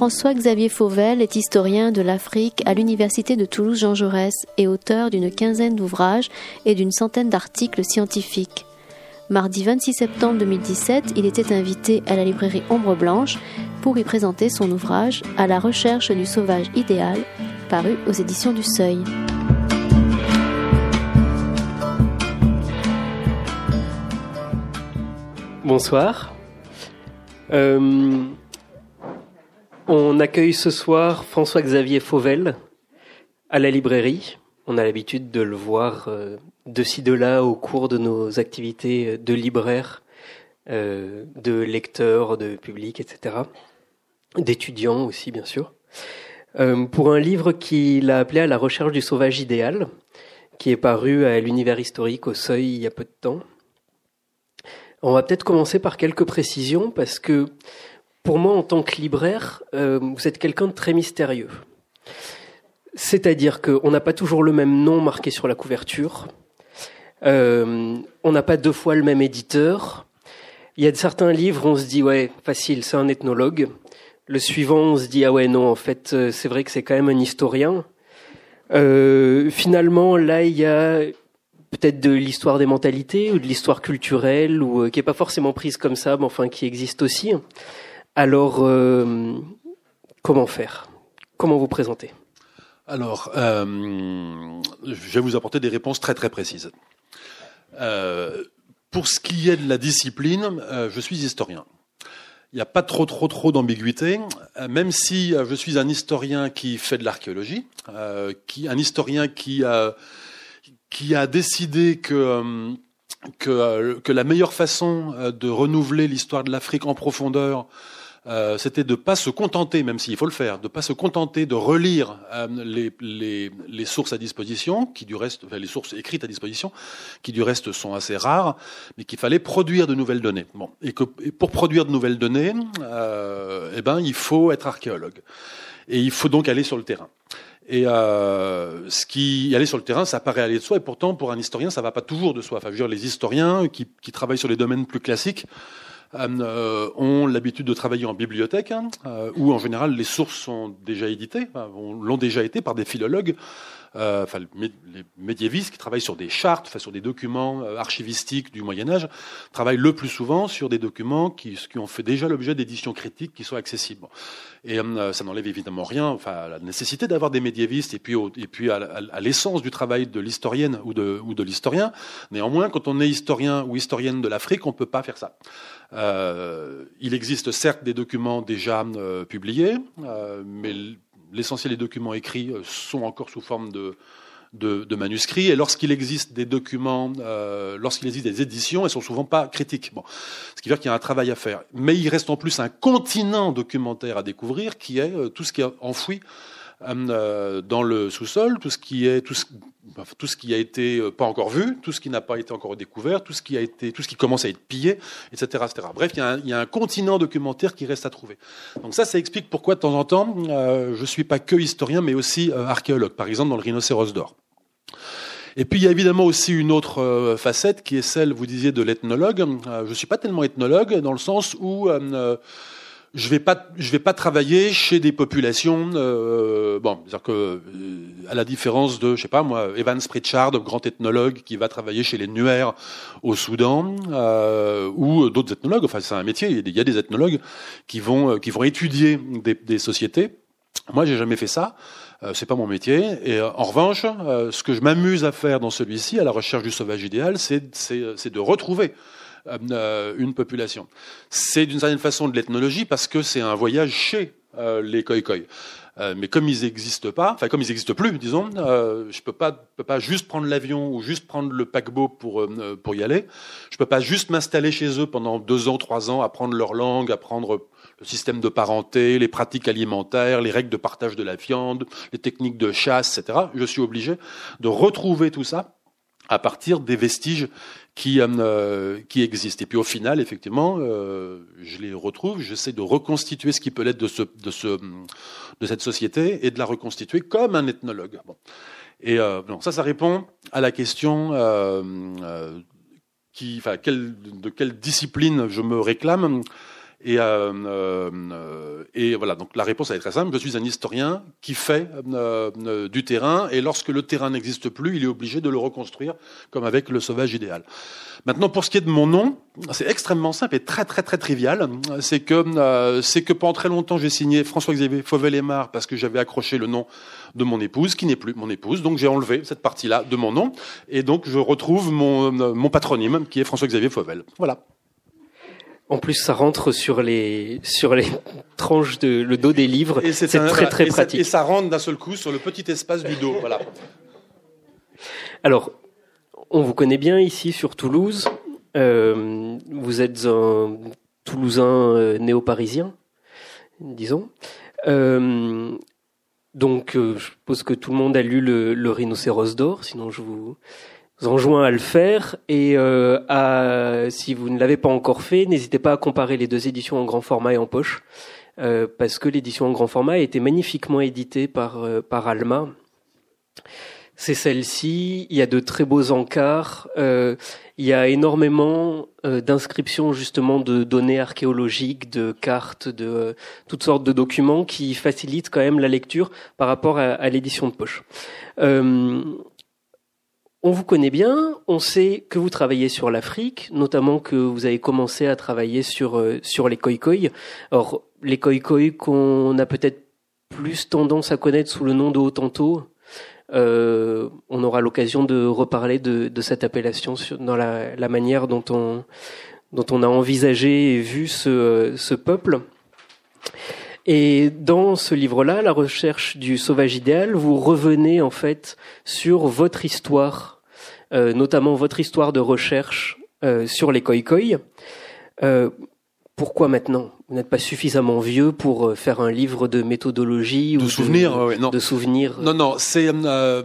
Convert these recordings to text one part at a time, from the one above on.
François-Xavier Fauvel est historien de l'Afrique à l'Université de Toulouse-Jean Jaurès et auteur d'une quinzaine d'ouvrages et d'une centaine d'articles scientifiques. Mardi 26 septembre 2017, il était invité à la librairie Ombre Blanche pour y présenter son ouvrage À la recherche du sauvage idéal, paru aux éditions du Seuil. Bonsoir. Euh, on accueille ce soir François-Xavier Fauvel à la librairie. On a l'habitude de le voir euh, de ci de là au cours de nos activités de libraire, euh, de lecteur, de public, etc. D'étudiants aussi, bien sûr. Euh, pour un livre qu'il a appelé À la recherche du sauvage idéal, qui est paru à l'univers historique au Seuil il y a peu de temps. On va peut-être commencer par quelques précisions parce que pour moi, en tant que libraire, euh, vous êtes quelqu'un de très mystérieux. C'est-à-dire qu'on n'a pas toujours le même nom marqué sur la couverture. Euh, on n'a pas deux fois le même éditeur. Il y a certains livres, on se dit ouais, facile, c'est un ethnologue. Le suivant, on se dit ah ouais non, en fait, euh, c'est vrai que c'est quand même un historien. finalement, là, il y a peut-être de l'histoire des mentalités ou de l'histoire culturelle ou qui est pas forcément prise comme ça, mais enfin qui existe aussi. Alors, euh, comment faire? Comment vous présenter? Alors, euh, je vais vous apporter des réponses très très précises. Euh, pour ce qui est de la discipline, je suis historien. Il n'y a pas trop trop trop d'ambiguïté, même si je suis un historien qui fait de l'archéologie, un historien qui a qui a décidé que, que la meilleure façon de renouveler l'histoire de l'Afrique en profondeur, euh, c'était de pas se contenter, même s'il faut le faire, de pas se contenter de relire euh, les, les, les, sources à disposition, qui du reste, enfin, les sources écrites à disposition, qui du reste sont assez rares, mais qu'il fallait produire de nouvelles données. Bon, et que et pour produire de nouvelles données, euh, eh ben, il faut être archéologue, et il faut donc aller sur le terrain. Et euh, ce qui aller sur le terrain, ça paraît aller de soi, et pourtant pour un historien, ça va pas toujours de soi. Enfin, je veux dire, les historiens qui, qui travaillent sur les domaines plus classiques ont l'habitude de travailler en bibliothèque, hein, euh, où en général les sources sont déjà éditées, l'ont déjà été par des philologues euh, enfin les médiévistes qui travaillent sur des chartes, enfin, sur des documents euh, archivistiques du Moyen Âge, travaillent le plus souvent sur des documents qui, qui ont fait déjà l'objet d'éditions critiques qui sont accessibles. Et euh, ça n'enlève évidemment rien, enfin, à la nécessité d'avoir des médiévistes et puis, et puis à, l'essence du travail de l'historienne ou de, ou de l'historien. Néanmoins, quand on est historien ou historienne de l'Afrique, on peut pas faire ça. Euh, il existe certes des documents déjà euh, publiés, euh, mais l'essentiel des documents écrits sont encore sous forme de, de, manuscrits. Et lorsqu'il existe des documents, euh, lorsqu'il existe des éditions, elles sont souvent pas critiques. Bon, ce qui veut dire qu'il y a un travail à faire. Mais il reste en plus un continent documentaire à découvrir, qui est tout ce qui est enfoui dans le sous-sol, tout ce qui est tout ce, ce qui a été euh, pas encore vu, tout ce qui n'a pas été encore découvert, tout ce qui a été, tout ce qui commence à être pillé, etc.. Bref, il y, a un, il y, a un, continent documentaire qui reste à trouver. Donc ça, ça explique pourquoi de temps en temps, euh, je suis pas que historien, mais aussi euh, archéologue. Par exemple, dans le rhinocéros d'or. Et puis il y a évidemment aussi une autre facette qui est celle, vous disiez, de l'ethnologue. je suis pas tellement ethnologue dans le sens où je vais pas je vais pas travailler chez des populations euh, bon c'est-à-dire que euh, à la différence de je sais pas moi Evans Pritchard grand ethnologue qui va travailler chez les Nuers au Soudan euh, ou d'autres ethnologues enfin c'est un métier il y a des ethnologues qui vont euh, qui vont étudier des, des sociétés. Moi j'ai jamais fait ça. Euh, c'est pas mon métier. Et en revanche ce que je m'amuse à faire dans celui-ci à la recherche du sauvage idéal c'est c'est de retrouver euh, une population. C'est d'une certaine façon de l'ethnologie parce que c'est un voyage chez euh, les Khoikhoi. Euh, mais comme ils n'existent pas, enfin comme ils n'existent plus, disons, je peux pas, peux pas juste prendre l'avion ou juste prendre le paquebot pour pour y aller. Je peux pas juste m'installer chez eux pendant deux ans, trois ans, apprendre leur langue, apprendre le système de parenté, les pratiques alimentaires, les règles de partage de la viande, les techniques de chasse, etc. Je suis obligé de retrouver tout ça à partir des vestiges qui, euh, qui existent. Et puis au final, effectivement, euh, je les retrouve, j'essaie de reconstituer ce qui peut l'être de, ce, de, ce, de cette société et de la reconstituer comme un ethnologue. Bon. Et euh, ça, ça répond à la question qui, enfin, de quelle discipline je me réclame. Et, euh, euh, et, voilà, donc la réponse est très simple. Je suis un historien qui fait euh, du terrain, et lorsque le terrain n'existe plus, il est obligé de le reconstruire, comme avec le sauvage idéal. Maintenant, pour ce qui est de mon nom, c'est extrêmement simple et très très très trivial. C'est que c'est que pendant très longtemps, j'ai signé François-Xavier Fauvel-Aymar parce que j'avais accroché le nom de mon épouse, qui n'est plus mon épouse. Donc j'ai enlevé cette partie-là de mon nom, et donc je retrouve mon, mon patronyme, qui est François-Xavier Fauvel. Voilà. En plus, ça rentre sur les sur les tranches de le dos des livres. C'est très très pratique. et ça rentre d'un seul coup sur le petit espace du dos. Voilà. Alors, on vous connaît bien ici sur Toulouse. Euh, vous êtes un Toulousain euh, néo-parisien, disons. Euh, donc, je suppose que tout le monde a lu le, le Rhinocéros d'or. Sinon, je vous enjoins à le faire et euh, à, si vous ne l'avez pas encore fait, n'hésitez pas à comparer les deux éditions en grand format et en poche, euh, parce que l'édition en grand format a été magnifiquement éditée par euh, par Alma. C'est celle-ci. Il y a de très beaux encarts. Il y a énormément d'inscriptions justement de données archéologiques, de cartes, de toutes sortes de documents qui facilitent quand même la lecture par rapport à l'édition de poche. Euh, on vous connaît bien, on sait que vous travaillez sur l'Afrique, notamment que vous avez commencé à travailler sur euh, sur les khoï Or, les khoï qu'on a peut-être plus tendance à connaître sous le nom de Hotanto, euh, on aura l'occasion de reparler de, cette appellation dans la, manière dont on dont on a envisagé et vu ce, ce peuple. Et dans ce livre-là, La recherche du sauvage idéal, vous revenez en fait sur votre histoire, euh, notamment votre histoire de recherche euh, sur les koi Euh, pourquoi maintenant? Vous n'êtes pas suffisamment vieux pour euh, faire un livre de méthodologie de ou souvenirs, de, non. de souvenirs Non, non, c'est euh,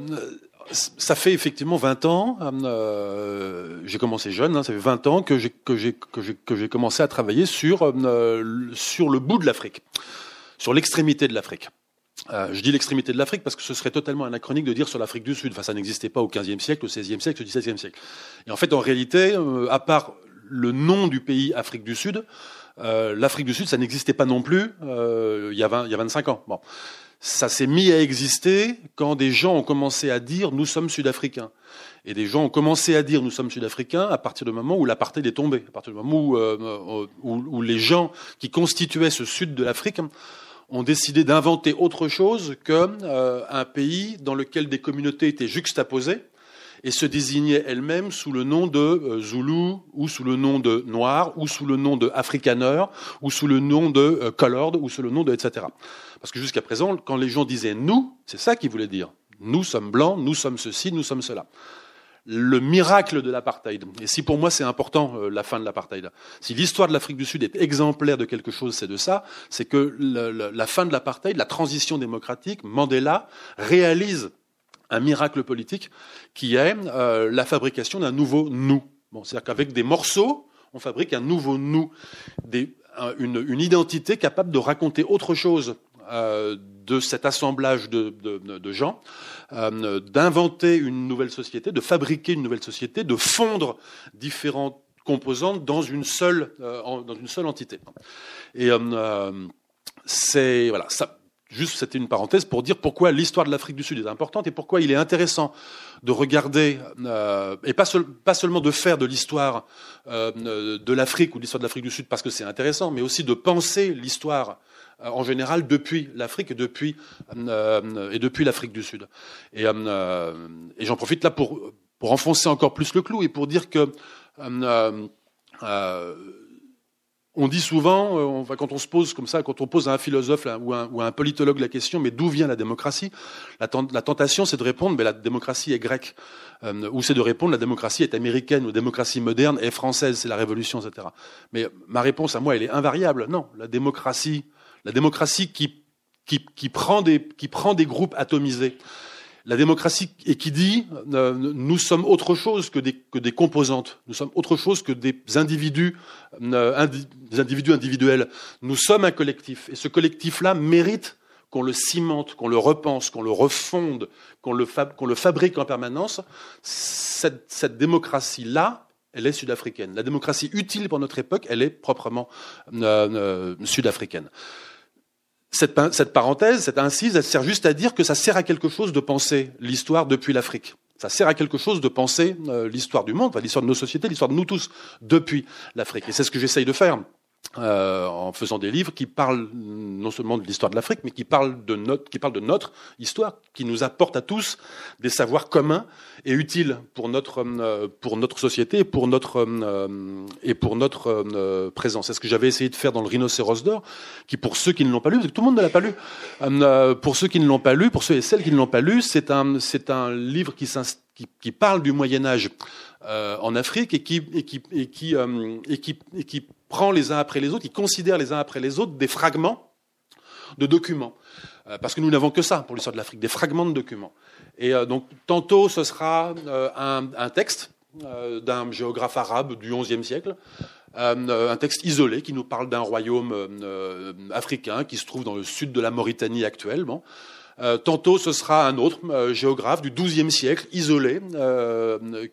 ça fait effectivement 20 ans. Euh, j'ai commencé jeune, hein, ça fait 20 ans que j'ai que j'ai que j'ai commencé à travailler sur euh, sur le bout de l'Afrique sur l'extrémité de l'Afrique. Euh, je dis l'extrémité de l'Afrique parce que ce serait totalement anachronique de dire sur l'Afrique du Sud. Enfin, ça n'existait pas au XVe siècle, au XVIe siècle, au XVIIe siècle. Et en fait, en réalité, euh, à part le nom du pays Afrique du Sud, euh, l'Afrique du Sud, ça n'existait pas non plus il, y a 20, il y a 25 ans. Bon. Ça s'est mis à exister quand des gens ont commencé à dire nous sommes sud-africains. Et des gens ont commencé à dire nous sommes sud-africains à partir du moment où l'apartheid est tombé, à partir du moment où les gens qui constituaient ce sud de l'Afrique ont décidé d'inventer autre chose qu'un euh, pays dans lequel des communautés étaient juxtaposées et se désignaient elles-mêmes sous le nom de euh, Zulu, ou sous le nom de Noir, ou sous le nom de Afrikaner, ou sous le nom de euh, Colored, ou sous le nom de etc. Parce que jusqu'à présent, quand les gens disaient nous, c'est ça qu'ils voulaient dire. Nous sommes blancs, nous sommes ceci, nous sommes cela le miracle de l'apartheid. Et si pour moi c'est important euh, la fin de l'apartheid, si l'histoire de l'Afrique du Sud est exemplaire de quelque chose, c'est de ça, c'est que la fin de l'apartheid, la transition démocratique, Mandela réalise un miracle politique qui est euh, la fabrication d'un nouveau nous. Bon, c'est-à-dire qu'avec des morceaux, on fabrique un nouveau nous, une, identité capable de raconter autre chose euh, de cet assemblage de, gens, euh, d'inventer une nouvelle société, de fabriquer une nouvelle société, de fondre différentes composantes dans une seule, euh, entité. Et c'est voilà, ça, Juste, c'était une parenthèse pour dire pourquoi l'histoire de l'Afrique du Sud est importante et pourquoi il est intéressant de regarder, et pas, seul, pas, seulement de faire de l'histoire de l'Afrique ou de l'histoire de l'Afrique du Sud parce que c'est intéressant, mais aussi de penser l'histoire en général depuis l'Afrique et depuis, euh, et depuis l'Afrique du Sud. Et, euh, et j'en profite là pour, pour enfoncer encore plus le clou et pour dire que on dit souvent, quand on se pose comme ça, quand on pose à un philosophe ou, à un, politologue la question, mais d'où vient la démocratie? La, tentation, c'est de répondre, mais la démocratie est grecque. Euh, ou c'est de répondre, la démocratie est américaine, ou la démocratie moderne est française, c'est la révolution, etc. Mais ma réponse à moi, elle est invariable. Non, la démocratie, la démocratie qui, prend, des, groupes atomisés, la démocratie qui dit euh, nous sommes autre chose que des, composantes, nous sommes autre chose que des individus, euh, des individus individuels. Nous sommes un collectif et ce collectif-là mérite qu'on le cimente, qu'on le repense, qu'on le refonde, qu'on le, fabrique en permanence. Cette, cette démocratie-là, elle est sud-africaine. La démocratie utile pour notre époque, elle est proprement euh, sud-africaine. Cette, cette, parenthèse, cette incise, elle sert juste à dire que ça sert à quelque chose de penser l'histoire depuis l'Afrique. Ça sert à quelque chose de penser l'histoire du monde, l'histoire de nos sociétés, l'histoire de nous tous depuis l'Afrique. Et c'est ce que j'essaye de faire euh, en faisant des livres qui parlent non seulement de l'histoire de l'Afrique, mais qui parlent de notre, qui parlent de notre histoire, qui nous apporte à tous des savoirs communs et utiles pour notre euh, pour notre société et pour notre euh, et pour notre présence. C'est ce que j'avais essayé de faire dans le Rhinocéros d'or, qui pour ceux qui ne l'ont pas lu, parce que tout le monde ne l'a pas lu, pour ceux qui ne l'ont pas lu, pour ceux et celles qui ne l'ont pas lu, c'est un c'est un livre qui, qui, qui parle du Moyen Âge en Afrique et qui et qui qui, qui, qui prend les uns après les autres, il considère les uns après les autres des fragments de documents. Euh, parce que nous n'avons que ça pour l'histoire de l'Afrique, des fragments de documents. Et euh, donc, tantôt, ce sera euh, un, texte d'un géographe arabe du XIe siècle, un texte isolé qui nous parle d'un royaume africain qui se trouve dans le sud de la Mauritanie actuellement. Tantôt, ce sera un autre géographe du XIIe siècle, isolé,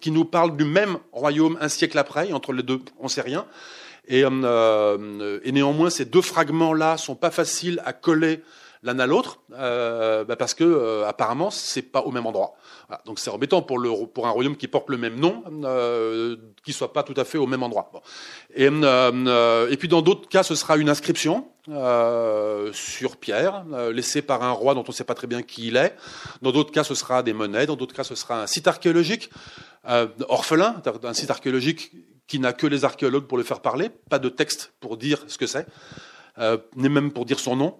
qui nous parle du même royaume un siècle après, entre les deux, on ne sait rien. Et, euh, et néanmoins, ces deux fragments-là sont pas faciles à coller l'un à l'autre, euh, bah parce que euh, apparemment c'est pas au même endroit. Donc c'est embêtant pour, le, un royaume qui porte le même nom, euh, qui soit pas tout à fait au même endroit. Et, euh, et puis dans d'autres cas, ce sera une inscription euh, sur pierre, laissée par un roi dont on ne sait pas très bien qui il est. Dans d'autres cas, ce sera des monnaies. Dans d'autres cas, ce sera un site archéologique orphelin, un site archéologique qui n'a que les archéologues pour le faire parler, pas de texte pour dire ce que c'est, euh, ni même pour dire son nom.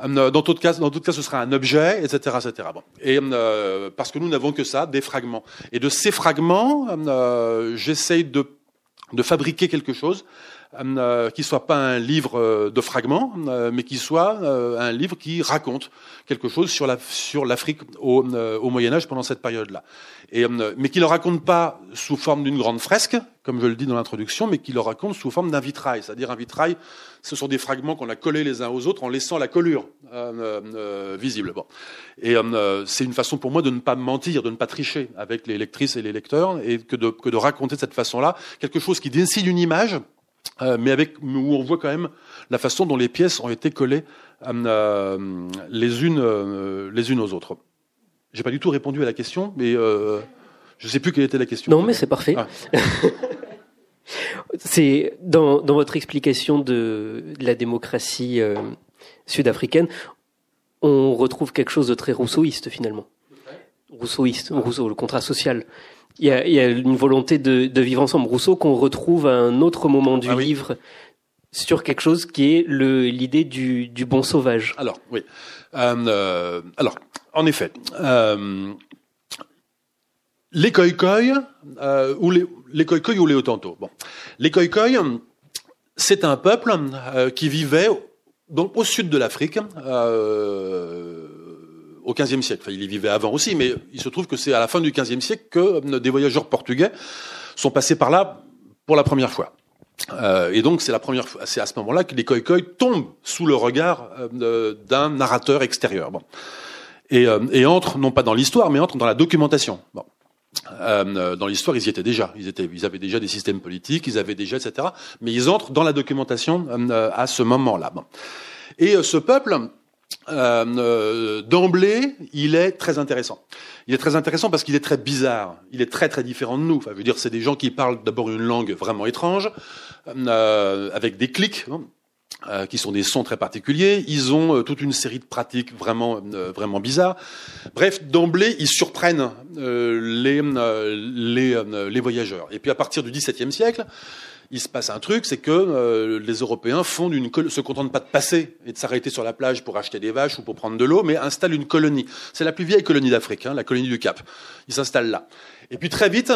Euh, dans d'autres cas, dans d'autres cas, ce sera un objet, etc., etc. Bon. Et euh, parce que nous n'avons que ça, des fragments. Et de ces fragments, euh, j'essaye de de fabriquer quelque chose euh, qui soit pas un livre euh, de fragments, euh, mais qui soit un livre qui raconte quelque chose sur la sur l'Afrique au, Moyen Âge pendant cette période-là. Mais qui le raconte pas sous forme d'une grande fresque, comme je le dis dans l'introduction, mais qui le raconte sous forme d'un vitrail. C'est-à-dire un vitrail, ce sont des fragments qu'on a collés les uns aux autres en laissant la collure visible. Et c'est une façon pour moi de ne pas mentir, de ne pas tricher avec les lectrices et les lecteurs, et que de, que de raconter de cette façon-là quelque chose qui décide une image euh, mais avec où on voit quand même la façon dont les pièces ont été collées euh, les unes euh, les unes aux autres. J'ai pas du tout répondu à la question, mais je ne sais plus quelle était la question. Non, mais c'est parfait. Ah. c'est dans, dans votre explication de, de la démocratie sud-africaine, on retrouve quelque chose de très rousseauiste finalement. Rousseauiste, Rousseau, le contrat social. Il y a, il y a une volonté de, de, vivre ensemble. Rousseau qu'on retrouve à un autre moment du ah livre sur quelque chose qui est l'idée du, du, bon sauvage. Alors, oui. Euh, alors, en effet, euh, les Khoikhoi, euh, ou les, les ou les. Bon, les Khoikhoi, c'est un peuple euh, qui vivait donc au sud de l'Afrique. Euh, au XVe siècle. Enfin, il y vivait avant aussi, mais il se trouve que c'est à la fin du XVe siècle que euh, des voyageurs portugais sont passés par là pour la première fois. Euh, et donc c'est la première fois, c'est à ce moment-là que les Khoikhoi tombent sous le regard euh, d'un narrateur extérieur. Bon. Et, euh, et entrent non pas dans l'histoire, mais entrent dans la documentation. Bon. Euh, dans l'histoire, ils y étaient déjà. Ils, étaient, ils avaient déjà des systèmes politiques, ils avaient déjà, etc. Mais ils entrent dans la documentation à ce moment-là. Bon. Et ce peuple, euh, euh, d'emblée, il est très intéressant. Il est très intéressant parce qu'il est très bizarre. Il est très très différent de nous. Enfin, je veux dire, c'est des gens qui parlent d'abord une langue vraiment étrange, euh, avec des clics. Hein, euh, qui sont des sons très particuliers. Ils ont toute une série de pratiques vraiment vraiment bizarres. Bref, d'emblée, ils surprennent les les, les voyageurs. Et puis à partir du XVIIe siècle, il se passe un truc, c'est que euh, les Européens fondent une se contentent pas de passer et de s'arrêter sur la plage pour acheter des vaches ou pour prendre de l'eau, mais installent une colonie. C'est la plus vieille colonie d'Afrique, hein, la colonie du Cap. Ils s'installent là. Et puis très vite,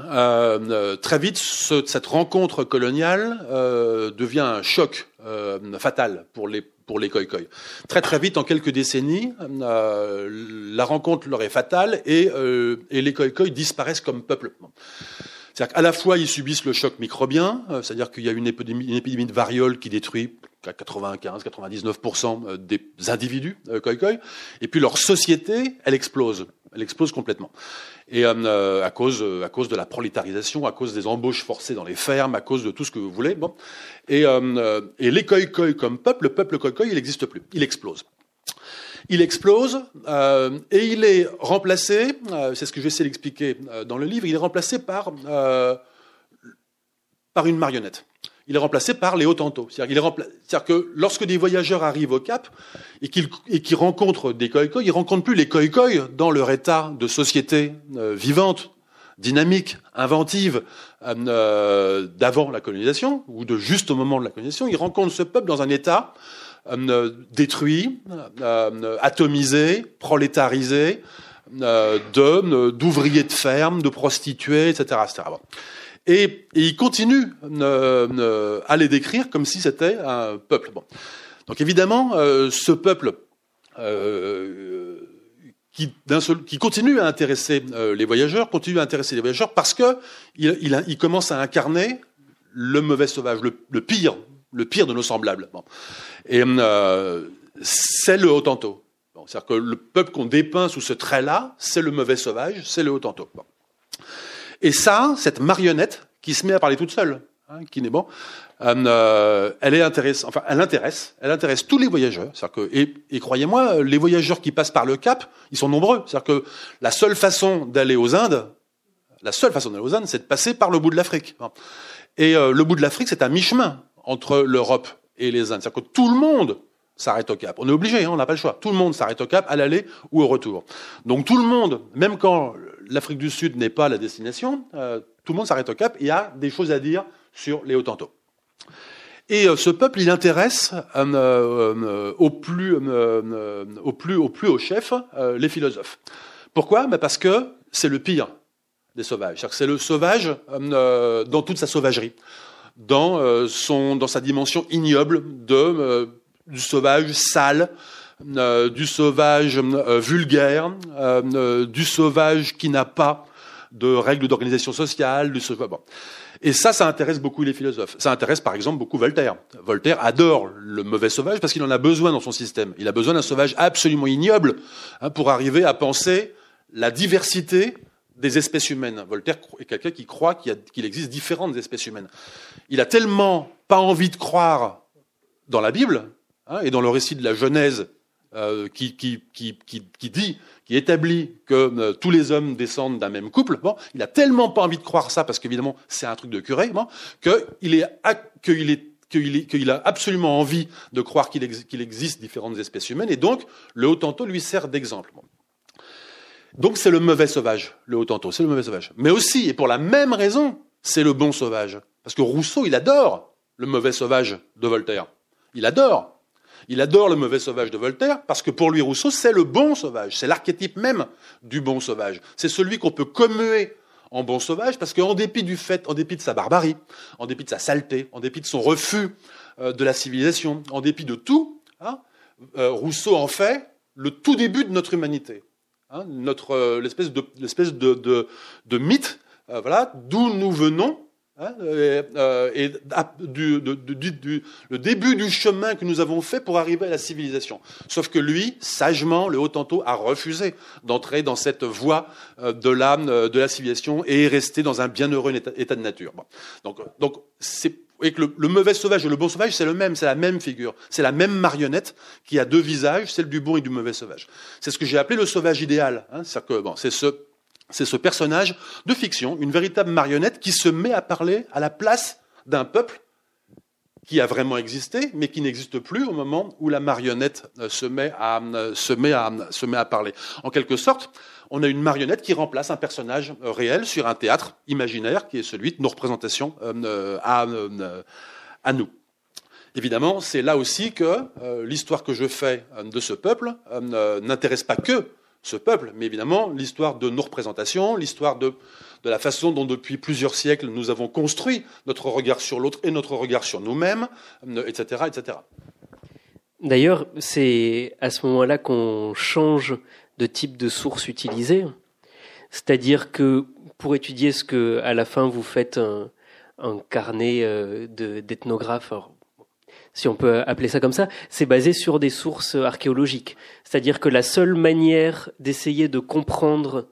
euh, euh très vite, ce, cette rencontre coloniale euh, devient un choc euh, fatal pour les pour les Khoikhoi. Très très vite, en quelques décennies, la rencontre leur est fatale et, et les Khoikhoi disparaissent comme peuple. C'est-à-dire qu'à la fois, ils subissent le choc microbien, euh, c'est-à-dire qu'il y a une épidémie, une épidémie, de variole qui détruit 95-99% euh, des individus euh, et puis leur société, elle explose. Elle explose complètement. Et à cause à cause de la prolétarisation, à cause des embauches forcées dans les fermes, à cause de tout ce que vous voulez. Bon. Et, et les Khoikhoi comme peuple, le peuple Khoikhoi, il n'existe plus. Il explose. Il explose euh, et il est remplacé, euh, c'est ce que j'essaie d'expliquer euh, dans le livre, il est remplacé par, par une marionnette. Il est remplacé par les Hottentots. C'est-à-dire que lorsque des voyageurs arrivent au Cap et qu'ils rencontrent des Khoikhoi, ils ne rencontrent plus les Khoikhoi dans leur état de société vivante, dynamique, inventive d'avant la colonisation ou de juste au moment de la colonisation. Ils rencontrent ce peuple dans un état détruit, euh, atomisé, prolétarisé, euh, d'ouvriers de ferme, de prostituées, etc. Et, il continue à les décrire comme si c'était un peuple. Donc évidemment, ce peuple qui, continue à intéresser les voyageurs, continue à intéresser les voyageurs parce que il, commence à incarner le mauvais sauvage, le pire le pire de nos semblables. Et euh, c'est le Hottentot. C'est-à-dire que le peuple qu'on dépeint sous ce trait-là, c'est le mauvais sauvage, c'est le Hottentot. Et ça, cette marionnette qui se met à parler toute seule, hein, qui n'est bon, euh, elle est intéressante. Enfin, elle intéresse. Elle intéresse tous les voyageurs. Que, et, croyez-moi, les voyageurs qui passent par le Cap, ils sont nombreux. C'est-à-dire que la seule façon d'aller aux Indes, la seule façon d'aller aux Indes, c'est de passer par le bout de l'Afrique. Et euh, le bout de l'Afrique, c'est un mi-chemin entre l'Europe et les Indes. C'est-à-dire que tout le monde s'arrête au Cap. On est obligé, hein, on n'a pas le choix. Tout le monde s'arrête au Cap à l'aller ou au retour. Donc tout le monde, même quand l'Afrique du Sud n'est pas la destination, euh, tout le monde s'arrête au Cap et a des choses à dire sur les Hottentots. Et euh, ce peuple, il intéresse euh, au, plus, au, plus, au plus haut chef les philosophes. Pourquoi? Ben Parce que c'est le pire des sauvages. C'est le sauvage dans toute sa sauvagerie dans, euh, son, dans sa dimension ignoble de, euh, du sauvage sale, euh, du sauvage vulgaire, du sauvage qui n'a pas de règles d'organisation sociale, du sauvage. Bon. Et ça, ça intéresse beaucoup les philosophes. Ça intéresse par exemple beaucoup Voltaire. Voltaire adore le mauvais sauvage parce qu'il en a besoin dans son système. Il a besoin d'un sauvage absolument ignoble hein, pour arriver à penser la diversité des espèces humaines. Voltaire est quelqu'un qui croit qu'il existe différentes espèces humaines. Il a tellement pas envie de croire dans la Bible hein, et dans le récit de la Genèse euh, qui, dit, qui établit que euh, tous les hommes descendent d'un même couple. Bon, il a tellement pas envie de croire ça parce qu'évidemment c'est un truc de curé, bon, qu'il est, qu'il est qu'il a absolument envie de croire qu'il existe différentes espèces humaines, et donc le Hottentot lui sert d'exemple. Donc c'est le mauvais sauvage, le Hottentot, c'est le mauvais sauvage. Mais aussi, et pour la même raison, c'est le bon sauvage. Parce que Rousseau, il adore le mauvais sauvage de Voltaire. Il adore. Il adore le mauvais sauvage de Voltaire parce que pour lui, Rousseau, c'est le bon sauvage. C'est l'archétype même du bon sauvage. C'est celui qu'on peut commuer en bon sauvage parce qu'en dépit du fait, en dépit de sa barbarie, en dépit de sa saleté, en dépit de son refus euh, de la civilisation, en dépit de tout, hein, euh, Rousseau en fait le tout début de notre humanité. Hein, notre euh, l'espèce de l'espèce de, de, mythe, euh, voilà, d'où nous venons. Hein, et, euh, et du, du, le début du chemin que nous avons fait pour arriver à la civilisation. Sauf que lui, sagement, le Hottentot, a refusé d'entrer dans cette voie de l'âme de la civilisation et est resté dans un bienheureux état, de nature. Donc, donc c'est et que le, mauvais sauvage et le bon sauvage, c'est le même, c'est la même figure, c'est la même marionnette qui a deux visages, celle du bon et du mauvais sauvage. C'est ce que j'ai appelé le sauvage idéal. Hein, c'est bon, c'est ce, c'est ce personnage de fiction, une véritable marionnette qui se met à parler à la place d'un peuple qui a vraiment existé, mais qui n'existe plus au moment où la marionnette euh, se met à, euh, se met à, se met à parler. En quelque sorte, on a une marionnette qui remplace un personnage euh, réel sur un théâtre imaginaire qui est celui de nos représentations à, à nous. Évidemment, c'est là aussi que l'histoire que je fais de ce peuple n'intéresse pas que ce peuple, mais évidemment l'histoire de nos représentations, l'histoire de de la façon dont depuis plusieurs siècles nous avons construit notre regard sur l'autre et notre regard sur nous-mêmes, etc., euh, etc. D'ailleurs, c'est à ce moment-là qu'on change de type de source utilisée. C'est-à-dire que pour étudier ce que, à la fin, vous faites un, carnet euh, d'ethnographe, si on peut appeler ça comme ça, c'est basé sur des sources archéologiques. C'est-à-dire que la seule manière d'essayer de comprendre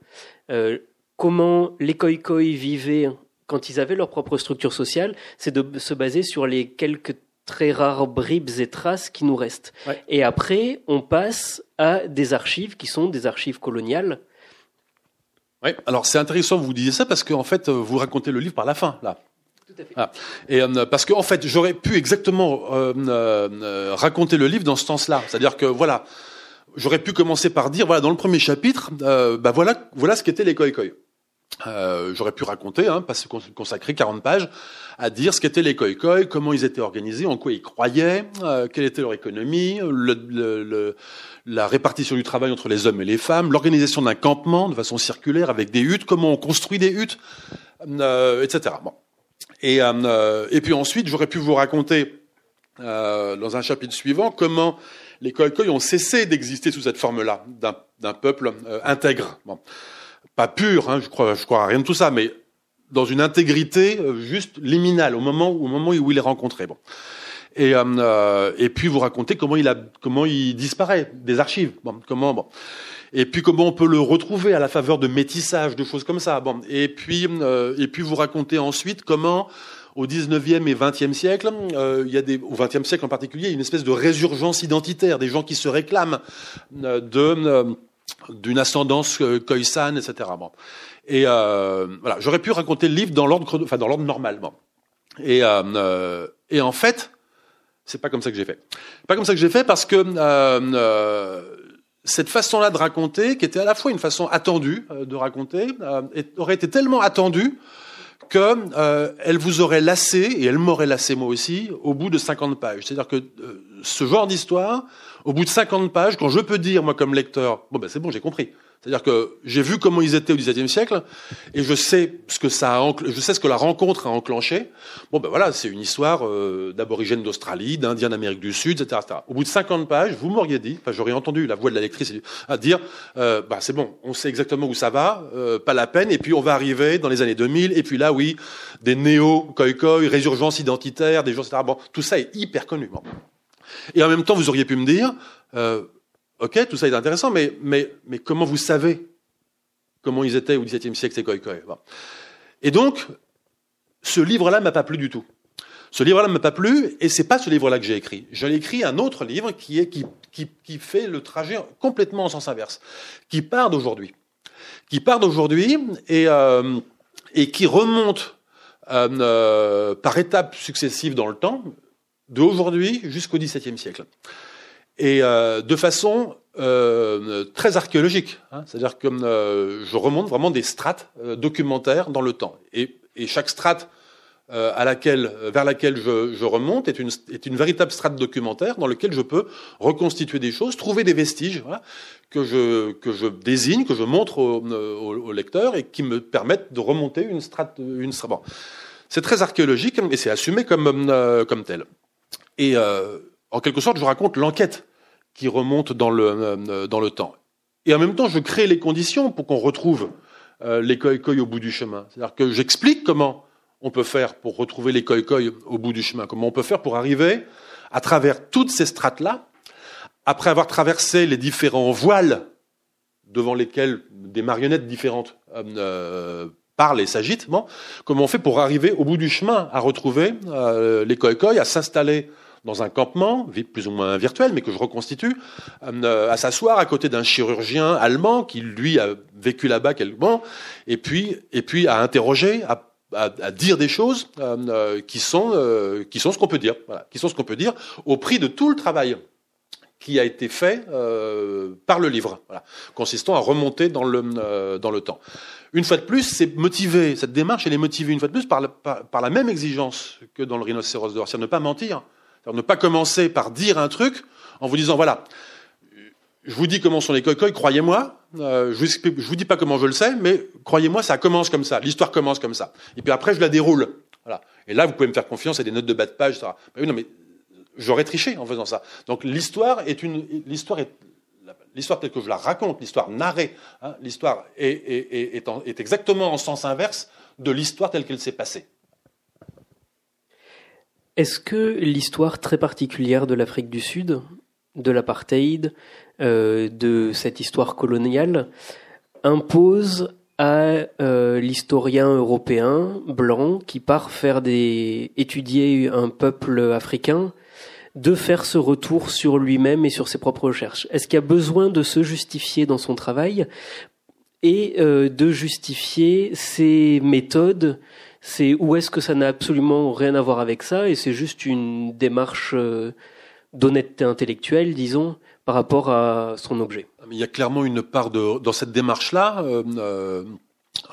euh, comment les Khoikhoi vivaient quand ils avaient leur propre structure sociale, c'est de se baser sur les quelques très rares bribes et traces qui nous restent. Et après, on passe à des archives qui sont des archives coloniales. Oui, alors c'est intéressant que vous disiez ça parce qu'en fait, vous racontez le livre par la fin, là. Tout à fait. Ah. Et euh, parce qu'en en fait, j'aurais pu exactement euh, euh, raconter le livre dans ce sens-là. C'est-à-dire que voilà, j'aurais pu commencer par dire voilà dans le premier chapitre, bah voilà voilà ce qu'étaient les Khoikhoi. J'aurais pu raconter, hein, consacrer 40 pages à dire ce qu'étaient les Khoikhoi, comment ils étaient organisés, en quoi ils croyaient, quelle était leur économie, le, le, la répartition du travail entre les hommes et les femmes, l'organisation d'un campement de façon circulaire avec des huttes, comment on construit des huttes, etc. Bon. Et, euh, et puis ensuite, j'aurais pu vous raconter euh, dans un chapitre suivant comment les Khoikhoi ont cessé d'exister sous cette forme-là d'un peuple euh, intègre. Bon. Pas pur, hein, je crois, je crois à rien de tout ça, mais dans une intégrité euh, juste liminale au moment où, au moment où il est rencontré. Bon. Et, euh, et puis vous raconter comment il a, comment il disparaît des archives. Bon, comment bon et puis comment on peut le retrouver à la faveur de métissage, de choses comme ça. Bon, et puis euh, et puis vous racontez ensuite comment au 19e et 20e siècle, euh, il y a des, au 20e siècle en particulier, une espèce de résurgence identitaire, des gens qui se réclament euh, de d'une ascendance khoisan, etc. Bon. Et voilà, j'aurais pu raconter le livre dans l'ordre, enfin dans l'ordre normalement. Et, et en fait, c'est pas comme ça que j'ai fait. Pas comme ça que j'ai fait parce que cette façon-là de raconter, qui était à la fois une façon attendue euh, de raconter, euh, aurait été tellement attendue que euh, elle vous aurait lassé et elle m'aurait lassé moi aussi au bout de 50 pages. C'est-à-dire que ce genre d'histoire, au bout de 50 pages, quand je peux dire moi comme lecteur, bon ben c'est bon, j'ai compris. C'est-à-dire que j'ai vu comment ils étaient au XVIIe siècle et je sais ce que ça a, je sais ce que la rencontre a enclenché. Bon ben voilà, c'est une histoire euh, d'aborigènes d'Australie, d'Indiens d'Amérique du Sud, etc., Au bout de 50 pages, vous m'auriez dit, enfin j'aurais entendu la voix de la lectrice à dire, euh, bah c'est bon, on sait exactement où ça va, euh, pas la peine, et puis on va arriver dans les années 2000, et puis là oui, des néo khoikhoi, résurgence identitaire, des gens, etc. Tout ça est hyper connu. Et en même temps, vous auriez pu me dire, euh, Ok, tout ça est intéressant, mais, mais, mais comment vous savez comment ils étaient au XVIIe siècle, ces Khoikhoi Et donc, ce livre-là m'a pas plu du tout. Ce livre-là m'a pas plu, et c'est pas ce livre-là que j'ai écrit. J'ai écrit un autre livre qui, est, qui, qui, qui fait le trajet complètement en sens inverse, qui part d'aujourd'hui. Qui part d'aujourd'hui et, euh, et qui remonte euh, euh, par étapes successives dans le temps, d'aujourd'hui jusqu'au XVIIe siècle et euh, de façon euh, très archéologique. Hein, C'est-à-dire que euh, je remonte vraiment des strates euh, documentaires dans le temps. Et, et chaque strate euh, à laquelle, vers laquelle je, je remonte est une, est une, véritable strate documentaire dans laquelle je peux reconstituer des choses, trouver des vestiges voilà, que, je, que je désigne, que je montre au, au, au, lecteur et qui me permettent de remonter une strate. Une. Bon. C'est très archéologique et c'est assumé comme, comme tel. Et en quelque sorte, je raconte l'enquête qui remonte dans le, euh, dans le temps. Et en même temps, je crée les conditions pour qu'on retrouve euh, les koi au bout du chemin. C'est-à-dire que j'explique comment on peut faire pour retrouver les koi au bout du chemin, comment on peut faire pour arriver à travers toutes ces strates-là, après avoir traversé les différents voiles devant lesquels des marionnettes différentes euh, euh parlent et s'agitent, comment on fait pour arriver au bout du chemin à retrouver euh, les koi à s'installer dans un campement, plus ou moins virtuel, mais que je reconstitue, euh, à s'asseoir à côté d'un chirurgien allemand qui, lui, a vécu là-bas quelquement, et puis, et puis à interroger, à, dire des choses euh, euh qui sont, qui sont ce qu'on peut dire, qui sont ce qu'on peut dire au prix de tout le travail qui a été fait par le livre, consistant à remonter dans le, dans le temps. Une fois de plus, c'est motivé, cette démarche, est motivée une fois de plus par la, même exigence que dans le rhinocéros d'or, c'est-à-dire ne pas mentir, ne pas commencer par dire un truc en vous disant voilà, je vous dis comment sont les cocoys, croyez-moi. Euh, je, vous, vous dis pas comment je le sais, mais croyez-moi, ça commence comme ça. L'histoire commence comme ça. Et puis après, je la déroule. Voilà. Et là, vous pouvez me faire confiance, a des notes de bas de page, etc. Mais oui, non, mais j'aurais triché en faisant ça. Donc l'histoire est une, l'histoire est, l'histoire telle que je la raconte, l'histoire narrée, hein, l'histoire est, est, est exactement en sens inverse de l'histoire telle qu'elle s'est passée. Est-ce que l'histoire très particulière de l'Afrique du Sud, de l'apartheid, euh, de cette histoire coloniale, impose à euh, l'historien européen blanc qui part faire des étudier un peuple africain de faire ce retour sur lui-même et sur ses propres recherches? Est-ce qu'il y a besoin de se justifier dans son travail et euh, de justifier ses méthodes C'est ou est-ce que ça n'a absolument rien à voir avec ça et c'est juste une démarche euh, d'honnêteté intellectuelle, disons, par rapport à son objet Il y a clairement une part dans cette démarche-là. Euh,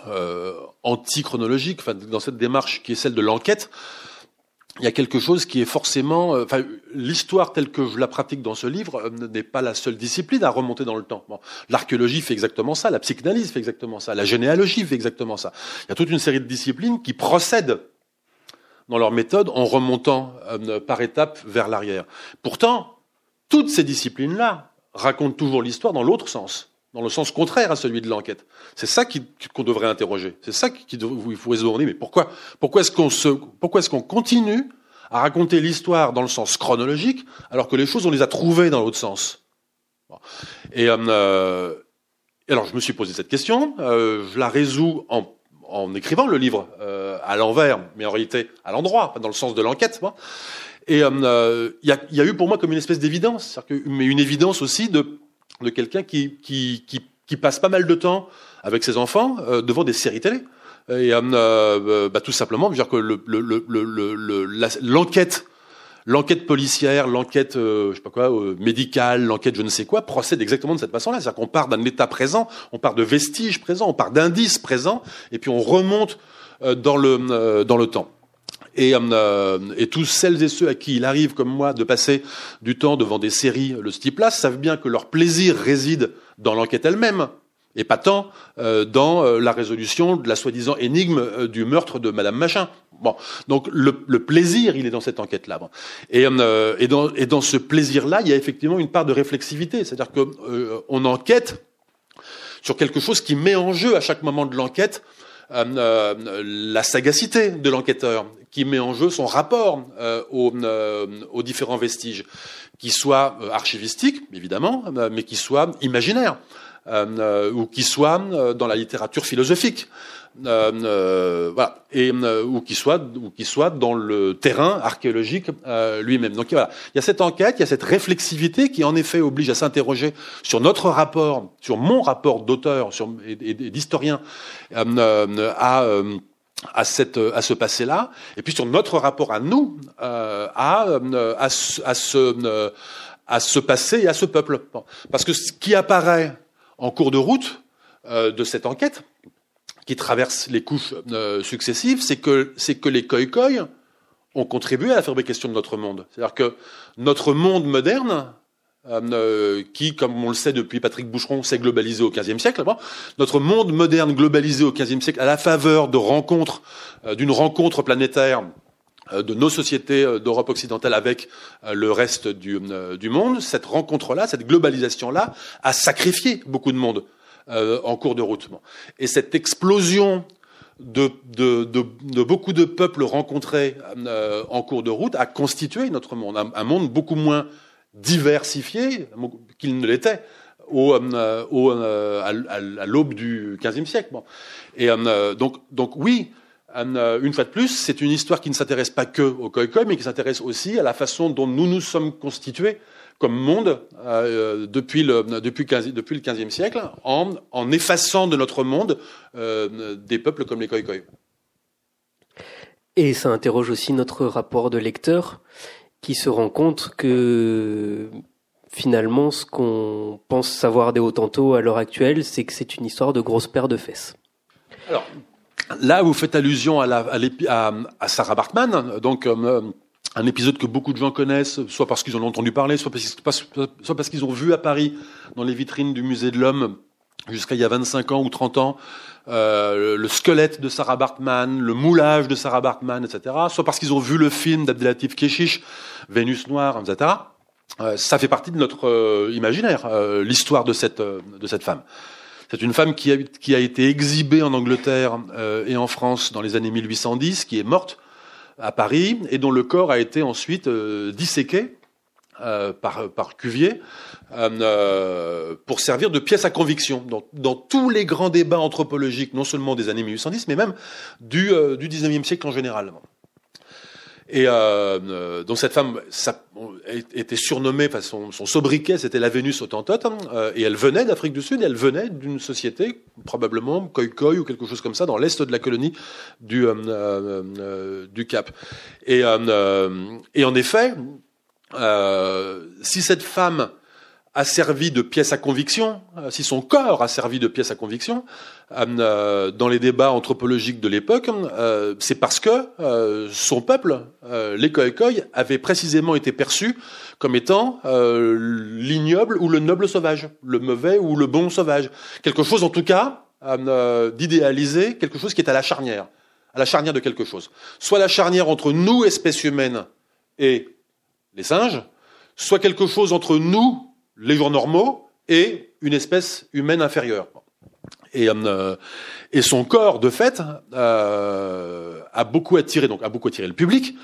euh, anti-chronologique, enfin, dans cette démarche qui est celle de l'enquête, il y a quelque chose qui est forcément, euh, enfin, l'histoire telle que je la pratique dans ce livre euh, n'est pas la seule discipline à remonter dans le temps. L'archéologie fait exactement ça, la psychanalyse fait exactement ça, la généalogie fait exactement ça. Il y a toute une série de disciplines qui procèdent dans leur méthode en remontant euh, par étapes vers l'arrière. Pourtant, toutes ces disciplines-là racontent toujours l'histoire dans l'autre sens dans le sens contraire à celui de l'enquête. C'est ça qu'on devrait interroger. C'est ça qui, il faut se. Mais pourquoi, pourquoi est-ce qu'on continue à raconter l'histoire dans le sens chronologique alors que les choses on les a trouvées dans l'autre sens? Et euh, alors je me suis posé cette question. Euh, je la résous en, écrivant le livre euh, à l'envers, mais en réalité à l'endroit, dans le sens de l'enquête. Et euh, il y, a, y, a, eu pour moi comme une espèce d'évidence, mais une évidence aussi de de quelqu'un qui, qui, qui, passe pas mal de temps avec ses enfants euh, devant des séries télé. Et euh, euh bah, tout simplement, dire que l'enquête, le, l'enquête policière, l'enquête, euh, je sais pas quoi, euh, médicale, l'enquête je ne sais quoi, procède exactement de cette façon-là. C'est-à-dire qu'on part d'un état présent, on part de vestiges présents, on part d'indices présents, et puis on remonte dans le dans le temps. Et, euh, et, tous celles et ceux à qui il arrive, comme moi, de passer du temps devant des séries de ce type-là, savent bien que leur plaisir réside dans l'enquête elle-même, et pas tant euh, dans euh, la résolution de la soi-disant énigme euh, du meurtre de Madame Machin. Bon, donc le, le plaisir, il est dans cette enquête-là. Bon. Et, euh, et, dans, et, dans, ce plaisir-là, il y a effectivement une part de réflexivité, c'est-à-dire que on enquête sur quelque chose qui met en jeu à chaque moment de l'enquête la sagacité de l'enquêteur, qui met en jeu son rapport euh, aux, euh, aux, différents vestiges, qui soient euh, archivistiques, évidemment, mais qui soient imaginaires, ou qui soient dans la littérature philosophique. Euh, voilà, et ou qui soit ou qui dans le terrain archéologique euh, lui-même. Donc voilà, il y a cette enquête, il y a cette réflexivité qui en effet oblige à s'interroger sur notre rapport, sur mon rapport d'auteur, et, et d'historien à à, cette, à ce passé-là, et puis sur notre rapport à nous, euh, à, euh, à, ce, à, ce, euh, passé et à ce peuple. Parce que ce qui apparaît en cours de route euh, de cette enquête, qui traverse les couches euh, successives, c'est que, c'est que les koi ont contribué à la fabrication de notre monde. C'est-à-dire que notre monde moderne, euh, qui, comme on le sait depuis Patrick Boucheron, s'est globalisé au XVe siècle. Notre monde moderne globalisé au XVe siècle, à la faveur de rencontres, euh, d'une rencontre planétaire euh, de nos sociétés d'Europe occidentale avec le reste du, monde, cette rencontre-là, cette globalisation-là, a sacrifié beaucoup de monde en cours de route. Et cette explosion de, de, de, de, beaucoup de peuples rencontrés en cours de route a constitué notre monde, un monde beaucoup moins diversifié qu'il ne l'était au, euh, au, euh, à, l'aube du XVe siècle. Bon. Et euh, donc, donc oui, une fois de plus, c'est une histoire qui ne s'intéresse pas que au Khoikhoi, mais qui s'intéresse aussi à la façon dont nous nous sommes constitués comme monde euh, depuis, le, depuis, 15, depuis le XVe siècle, en, en, effaçant de notre monde euh, des peuples comme les Khoikhoi. Et ça interroge aussi notre rapport de lecteur qui se rend compte que finalement, ce qu'on pense savoir des Hottentots à l'heure actuelle, c'est que c'est une histoire de grosse paire de fesses. Alors, là, vous faites allusion à, Sarah Bartman, donc euh, un épisode que beaucoup de gens connaissent, soit parce qu'ils en ont entendu parler, soit parce qu'ils ont vu à Paris, dans les vitrines du Musée de l'Homme, jusqu'à il y a 25 ans ou 30 ans, euh, le squelette de Sarah Bartman, le moulage de Sarah Bartman, etc. Soit parce qu'ils ont vu le film d'Abdelatif Keshish, Vénus noire, etc. Euh, ça fait partie de notre euh, imaginaire, euh, l'histoire de cette, de cette femme. C'est une femme qui a, qui a été exhibée en Angleterre et en France dans les années 1810, qui est morte à Paris et dont le corps a été ensuite disséqué par, par Cuvier pour servir de pièce à conviction dans, dans, tous les grands débats anthropologiques, non seulement des années 1810, mais même du, du 19e siècle en général. Et euh, euh, donc cette femme ça, était surnommée, enfin son, son sobriquet c'était la Vénus autantote, hein, euh, et elle venait d'Afrique du Sud, elle venait d'une société, probablement Khoikhoi ou quelque chose comme ça, dans l'est de la colonie du, euh, du Cap. Et, et en effet, si cette femme a servi de pièce à conviction, euh, si son corps a servi de pièce à conviction euh, dans les débats anthropologiques de l'époque, euh, c'est parce que son peuple, les Khoikhoi, avait précisément été perçu comme étant l'ignoble ou le noble sauvage, le mauvais ou le bon sauvage. Quelque chose en tout cas d'idéalisé, quelque chose qui est à la charnière, à la charnière de quelque chose. Soit la charnière entre nous, espèces humaines, et les singes, soit quelque chose entre nous, les gens normaux et une espèce humaine inférieure. Et, euh, et son corps, de fait, euh, a beaucoup attiré, donc a beaucoup attiré le public,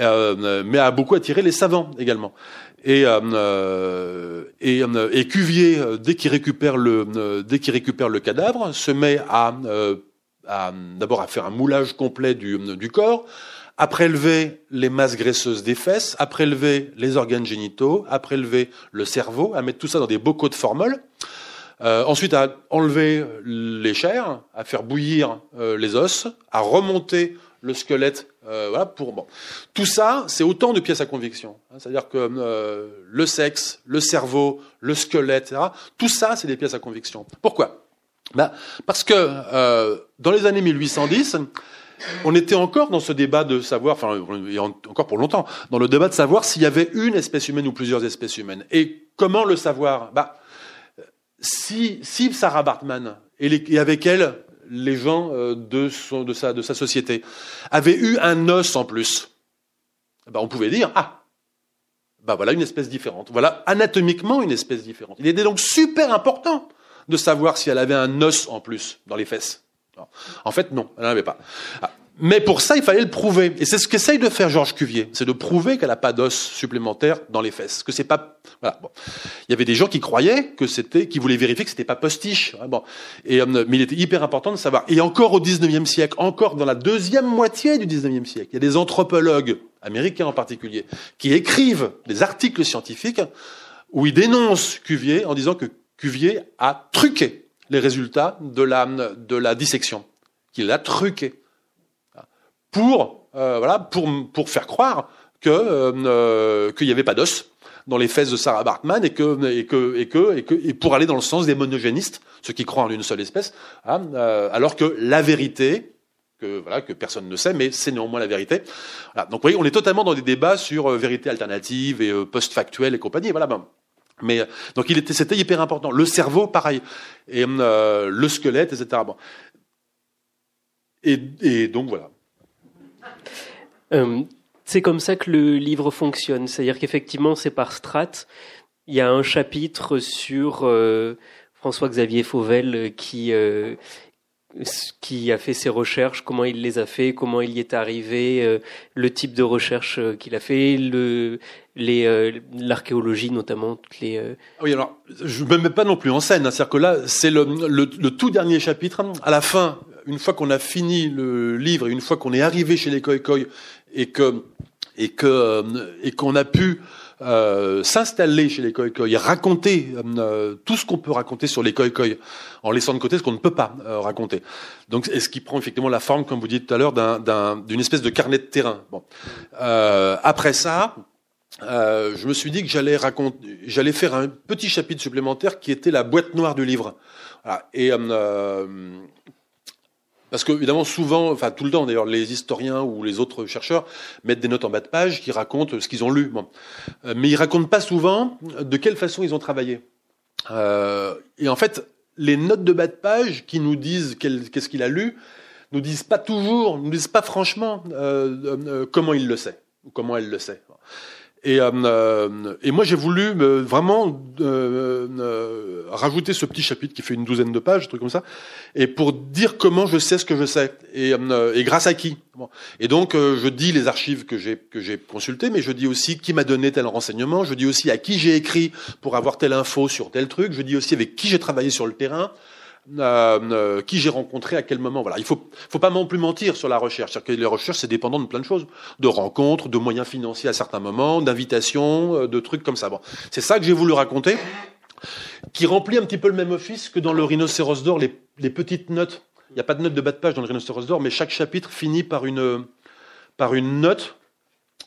euh, mais a beaucoup attiré les savants également. Et, euh, et, euh, et, Cuvier, dès qu'il récupère le, dès qu'il récupère le cadavre, se met à, à d'abord à faire un moulage complet du, du corps, à prélever les masses graisseuses des fesses, à prélever les organes génitaux, à prélever le cerveau, à mettre tout ça dans des bocaux de formol. Euh, ensuite, à enlever les chairs, à faire bouillir euh, les os, à remonter le squelette. Euh, voilà, pour bon. Tout ça, c'est autant de pièces à conviction. Hein, C'est-à-dire que euh, le sexe, le cerveau, le squelette, etc. Tout ça, c'est des pièces à conviction. Pourquoi? Ben, Parce que euh, dans les années 1810, on était encore dans ce débat de savoir, enfin, encore pour longtemps, dans le débat de savoir s'il y avait une espèce humaine ou plusieurs espèces humaines. Et comment le savoir? Bah, si, si Sarah Bartman et, avec elle les gens euh, de, son, de, sa, société avaient eu un os en plus, bah, on pouvait dire ah, bah voilà une espèce différente. Voilà anatomiquement une espèce différente. Il était donc super important de savoir si elle avait un os en plus dans les fesses. En fait, non, elle n'en avait pas. Ah. Mais pour ça, il fallait le prouver. Et c'est ce qu'essaye de faire Georges Cuvier. C'est de prouver qu'elle n'a pas d'os supplémentaire dans les fesses. Que c'est pas, voilà. Bon. Il y avait des gens qui croyaient que c'était, qui voulaient vérifier que c'était pas postiche. Hein. Et, euh, mais il était hyper important de savoir. Et encore au 19e siècle, encore dans la deuxième moitié du 19e siècle, il y a des anthropologues, américains en particulier, qui écrivent des articles scientifiques où ils dénoncent Cuvier en disant que Cuvier a truqué les résultats de la, de la dissection, qu'il a truqué pour, euh, voilà, pour, pour faire croire que euh, qu'il n'y avait pas d'os dans les fesses de Sarah Bartman et que, et que, et que, et que, et pour aller dans le sens des monogénistes, ceux qui croient en une seule espèce, hein, euh, alors que la vérité, que voilà que personne ne sait, mais c'est néanmoins la vérité. Voilà. Donc, vous voyez, on est totalement dans des débats sur euh, vérité alternative et euh, post-factuelle et compagnie. Voilà. Ben, mais donc c'était hyper important. Le cerveau, pareil, et euh, le squelette, etc. Et, donc voilà. Euh, c'est comme ça que le livre fonctionne, c'est-à-dire qu'effectivement c'est par strates. Il y a un chapitre sur euh, François-Xavier Fauvel qui euh, a fait ses recherches, comment il les a fait, comment il y est arrivé, euh, le type de recherche euh, qu'il a fait, le, les, euh, l'archéologie notamment, toutes les. Ah oui, alors je me mets pas non plus en scène, hein, c'est-à-dire que là c'est le, le, le, tout dernier chapitre. À la fin, une fois qu'on a fini le livre et une fois qu'on est arrivé chez les Khoikhoi et que et que et qu'on a pu euh, s'installer chez les Khoikhoi, raconter euh, tout ce qu'on peut raconter sur les Khoikhoi, en laissant de côté ce qu'on ne peut pas euh, raconter. Donc, est ce qui prend effectivement la forme, comme vous dites tout à l'heure, d'une espèce de carnet de terrain. Bon. après ça, je me suis dit que j'allais raconter, j'allais faire un petit chapitre supplémentaire qui était la boîte noire du livre. Voilà. Et parce que, évidemment, souvent, enfin tout le temps d'ailleurs, les historiens ou les autres chercheurs mettent des notes en bas de page qui racontent ce qu'ils ont lu. Bon. Euh, mais ils racontent pas souvent de quelle façon ils ont travaillé. Euh, et en fait, les notes de bas de page qui nous disent qu'est-ce qu'il a lu, nous disent pas toujours, nous disent pas franchement euh, euh, comment il le sait ou comment elle le sait. Et, euh, et moi, j'ai voulu euh, vraiment euh, euh, rajouter ce petit chapitre qui fait une douzaine de pages, un truc comme ça, et pour dire comment je sais ce que je sais et, euh, grâce à qui. Et donc, je dis les archives que j'ai que j'ai consultées, mais je dis aussi qui m'a donné tel renseignement. Je dis aussi à qui j'ai écrit pour avoir telle info sur tel truc. Je dis aussi avec qui j'ai travaillé sur le terrain. Euh, euh, qui j'ai rencontré à quel moment. Voilà, il faut faut pas non plus mentir sur la recherche. Que les recherches c'est dépendant de plein de choses, de rencontres, de moyens financiers à certains moments, d'invitations, euh, de trucs comme ça. Bon, c'est ça que j'ai voulu raconter, qui remplit un petit peu le même office que dans le Rhinocéros d'or, les, petites notes. Il n'y a pas de note de bas de page dans le Rhinocéros d'or, mais chaque chapitre finit par une par une note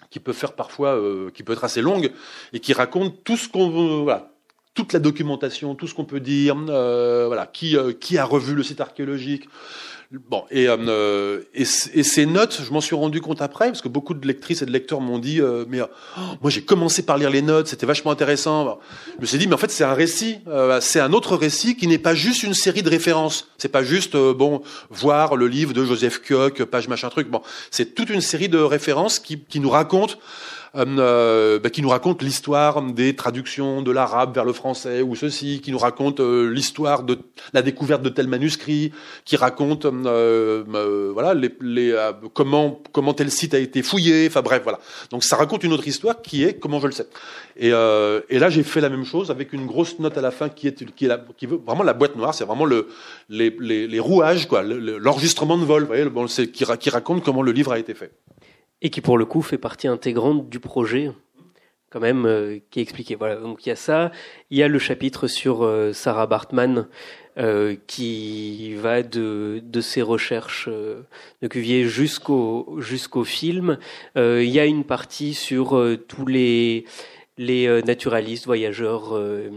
qui peut faire parfois, euh, qui peut être assez longue et qui raconte tout ce qu'on voilà, toute la documentation, tout ce qu'on peut dire, euh, voilà, qui, euh, qui a revu le site archéologique. Bon, et, euh, et, et, ces notes, je m'en suis rendu compte après, parce que beaucoup de lectrices et de lecteurs m'ont dit, euh, mais oh, moi j'ai commencé par lire les notes, c'était vachement intéressant. Je me suis dit, mais en fait c'est un récit, euh, c'est un autre récit qui n'est pas juste une série de références. C'est pas juste, euh, bon, voir le livre de Joseph Kioch, page machin truc. Bon, c'est toute une série de références qui, qui nous racontent euh, bah, qui nous raconte l'histoire des traductions de l'arabe vers le français ou ceci, qui nous raconte euh, l'histoire de la découverte de tel manuscrit, qui raconte euh, euh voilà les, les euh, comment comment tel site a été fouillé. Enfin bref, voilà. Donc ça raconte une autre histoire qui est comment je le sais. Et, et là j'ai fait la même chose avec une grosse note à la fin qui est qui est la, qui veut vraiment la boîte noire. C'est vraiment le les, les, les rouages quoi, l'enregistrement de vol. Vous voyez, bon, qui raconte comment le livre a été fait et qui pour le coup fait partie intégrante du projet quand même euh, qui est expliqué. Voilà donc il y a ça. Il y a le chapitre sur euh, Sarah Bartman euh, qui va de de ses recherches euh, de Cuvier jusqu'au jusqu'au film. Il y a une partie sur tous les les euh, naturalistes, voyageurs, euh,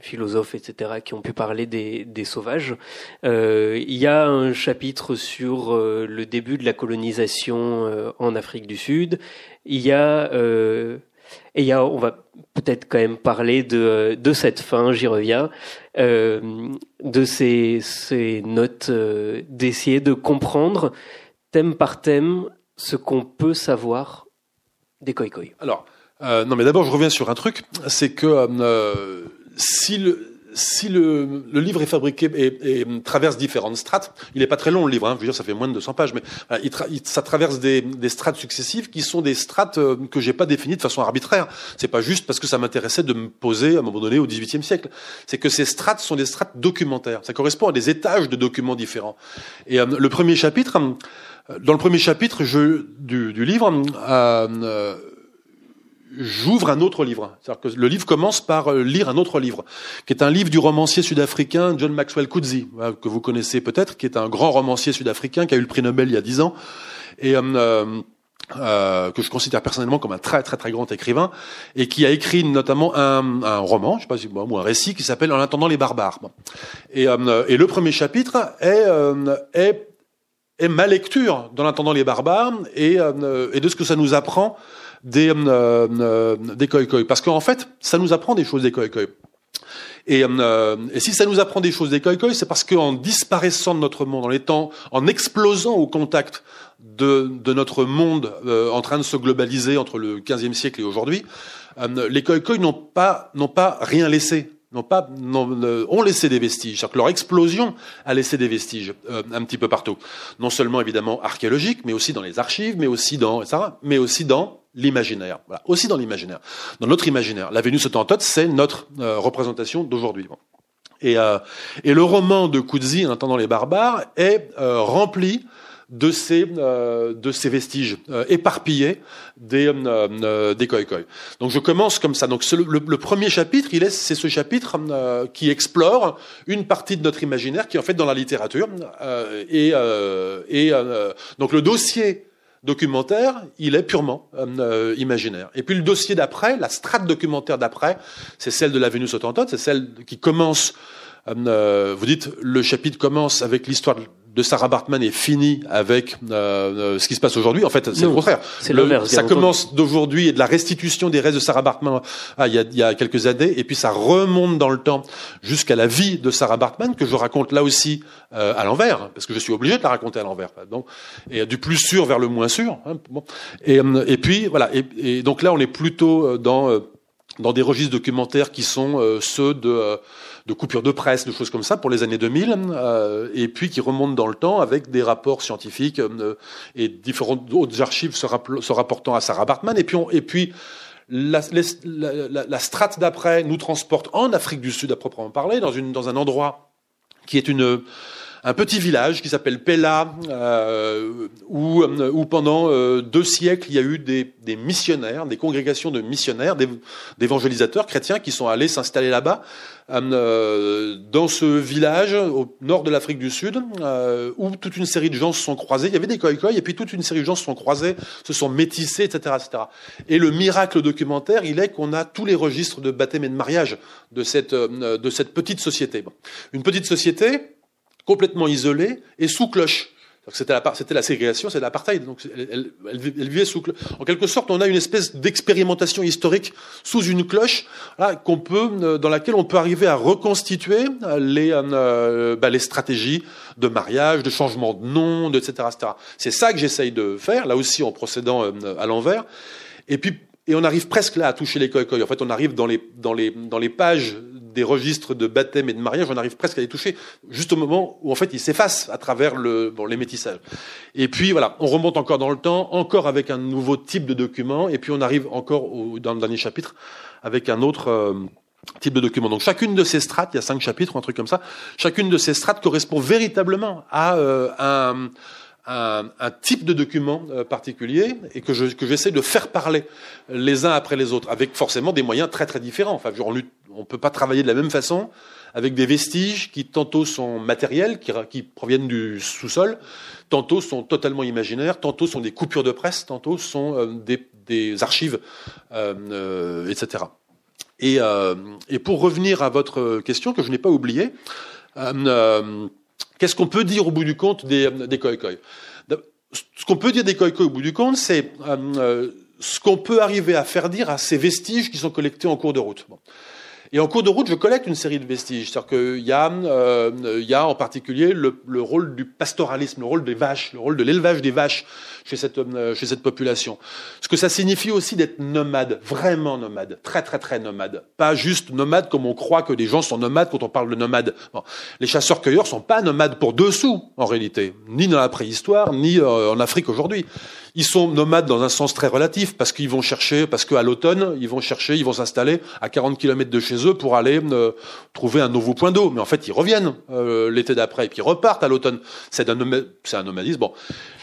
philosophes, etc., qui ont pu parler des, sauvages. Euh, il y a un chapitre sur le début de la colonisation en Afrique du Sud. Il y a il y a, on va peut-être quand même parler de, de cette fin, j'y reviens, de ces, ces notes, d'essayer de comprendre thème par thème ce qu'on peut savoir des koi-koi. Alors, euh, non, mais d'abord, je reviens sur un truc, c'est que euh, si le si le, le, livre est fabriqué et, et, traverse différentes strates, il n'est pas très long le livre, hein, je veux dire ça fait moins de 200 pages, mais euh, il, tra il ça traverse des, des, strates successives qui sont des strates euh, que j'ai pas définies de façon arbitraire. C'est pas juste parce que ça m'intéressait de me poser à un moment donné au XVIIIe siècle. C'est que ces strates sont des strates documentaires. Ça correspond à des étages de documents différents. Et euh, le premier chapitre, dans le premier chapitre je, du, du livre, euh, j'ouvre un autre livre. C'est-à-dire que le livre commence par euh, lire un autre livre, qui est un livre du romancier sud-africain John Maxwell Coetzee, euh, que vous connaissez peut-être, qui est un grand romancier sud-africain qui a eu le prix Nobel il y a dix ans, et euh, euh, que je considère personnellement comme un très très très grand écrivain, et qui a écrit notamment un, un roman, je sais pas si bon, ou un récit qui s'appelle En attendant les barbares. Et, euh, et le premier chapitre est, est est ma lecture dans l'attendant les barbares et, et de ce que ça nous apprend des, euh, euh, des koi Parce qu'en fait, ça nous apprend des choses des koi Et, euh, si ça nous apprend des choses des koi c'est parce qu'en disparaissant de notre monde, en étant, en explosant au contact de, de notre monde euh, en train de se globaliser entre le 15e siècle et aujourd'hui, euh, les koi n'ont pas, n'ont pas rien laissé n'ont pas ont laissé des vestiges. C'est-à-dire que leur explosion a laissé des vestiges euh, un petit peu partout. Non seulement évidemment archéologiques, mais aussi dans les archives, mais aussi dans etc., mais aussi dans l'imaginaire. Voilà, aussi dans l'imaginaire, dans notre imaginaire. La Vénus autantote, c'est notre euh, représentation d'aujourd'hui. Et, euh, et le roman de Coetzee, En attendant les barbares, est euh, rempli de ces euh, de ces vestiges euh, éparpillés des euh, des koi koi. Donc je commence comme ça. Donc le premier chapitre, il est c'est ce chapitre qui explore une partie de notre imaginaire qui est en fait dans la littérature et et donc le dossier documentaire, il est purement euh, imaginaire. Et puis le dossier d'après, la strate documentaire d'après, c'est celle de la Vénus autantote, c'est celle qui commence, euh, vous dites, le chapitre commence avec l'histoire de Sarah Bartman est fini avec euh, ce qui se passe aujourd'hui. En fait, c'est le contraire. C'est l'inverse. Ça commence d'aujourd'hui et de la restitution des restes de Sarah Bartman ah, il, y a, il y a quelques années, et puis ça remonte dans le temps jusqu'à la vie de Sarah Bartman que je raconte là aussi euh, à l'envers, parce que je suis obligé de la raconter à l'envers. Donc, et du plus sûr vers le moins sûr. Hein, bon. et, et, puis voilà. Et, et, donc là, on est plutôt dans dans des registres documentaires qui sont ceux de de coupures de presse, de choses comme ça pour les années 2000, euh, et puis qui remontent dans le temps avec des rapports scientifiques euh, et différentes autres archives se, rapportant à Sarah Bartman. Et puis, et puis la, la, la, strate d'après nous transporte en Afrique du Sud à proprement parler, dans, une, dans un endroit qui est une un petit village qui s'appelle Pella, euh, où, où, pendant euh, deux siècles, il y a eu des, missionnaires, des congrégations de missionnaires, d'évangélisateurs chrétiens qui sont allés s'installer là-bas, euh, dans ce village au nord de l'Afrique du Sud, euh, où toute une série de gens se sont croisés. Il y avait des koi et puis toute une série de gens se sont croisés, se sont métissés, etc., etc. Et le miracle documentaire, il est qu'on a tous les registres de baptême et de mariage euh, de cette petite société. Une petite société complètement isolée et sous cloche. C'était la, ségrégation, c'est l'apartheid. Donc elle, vivait sous En quelque sorte, on a une espèce d'expérimentation historique sous une cloche, qu'on peut, euh, dans laquelle on peut arriver à reconstituer euh, les, euh, bah, les stratégies de mariage, de changement de nom, etc., etc. C'est ça que j'essaye de faire, là aussi en procédant à l'envers. Et puis, et on arrive presque là à toucher les coïcoïs. En fait, on arrive dans les, dans les, dans les pages des registres de baptême et de mariage, on arrive presque à les toucher, juste au moment où en fait ils s'effacent à travers le, bon, les métissages. Et puis voilà, on remonte encore dans le temps, encore avec un nouveau type de document, et puis on arrive encore au, dans le dernier chapitre avec un autre euh, type de document. Donc chacune de ces strates, il y a cinq chapitres un truc comme ça, chacune de ces strates correspond véritablement à euh, un un, type de document euh, particulier et que, je, que j'essaie de faire parler les uns après les autres, avec forcément des moyens très très différents. Enfin, on ne peut pas travailler de la même façon avec des vestiges qui tantôt sont matériels, qui, proviennent du sous-sol, tantôt sont totalement imaginaires, tantôt sont des coupures de presse, tantôt sont euh, des, archives, euh, euh etc. Et, et, pour revenir à votre question que je n'ai pas oubliée, Qu'est-ce qu'on peut dire au bout du compte des, des Ce qu'on peut dire des koi au bout du compte, c'est euh, euh, ce qu'on peut arriver à faire dire à ces vestiges qui sont collectés en cours de route. Et en cours de route, je collecte une série de vestiges. C'est-à-dire qu'il y, euh, y a en particulier le, le, rôle du pastoralisme, le rôle des vaches, le rôle de l'élevage des vaches chez cette, euh, chez cette population. Ce que ça signifie aussi d'être nomade, vraiment nomade, très très très nomade. Pas juste nomade comme on croit que des gens sont nomades quand on parle de nomade. Les chasseurs-cueilleurs sont pas nomades pour deux sous, en réalité, ni dans la préhistoire, ni euh, en Afrique aujourd'hui. Ils sont nomades dans un sens très relatif parce qu'ils vont chercher, parce qu'à l'automne, ils vont chercher, ils vont s'installer à 40 km de chez eux pour aller euh, trouver un nouveau point d'eau. Mais en fait, ils reviennent l'été d'après et puis ils repartent à l'automne. C'est un, c'est un nomadisme. Bon,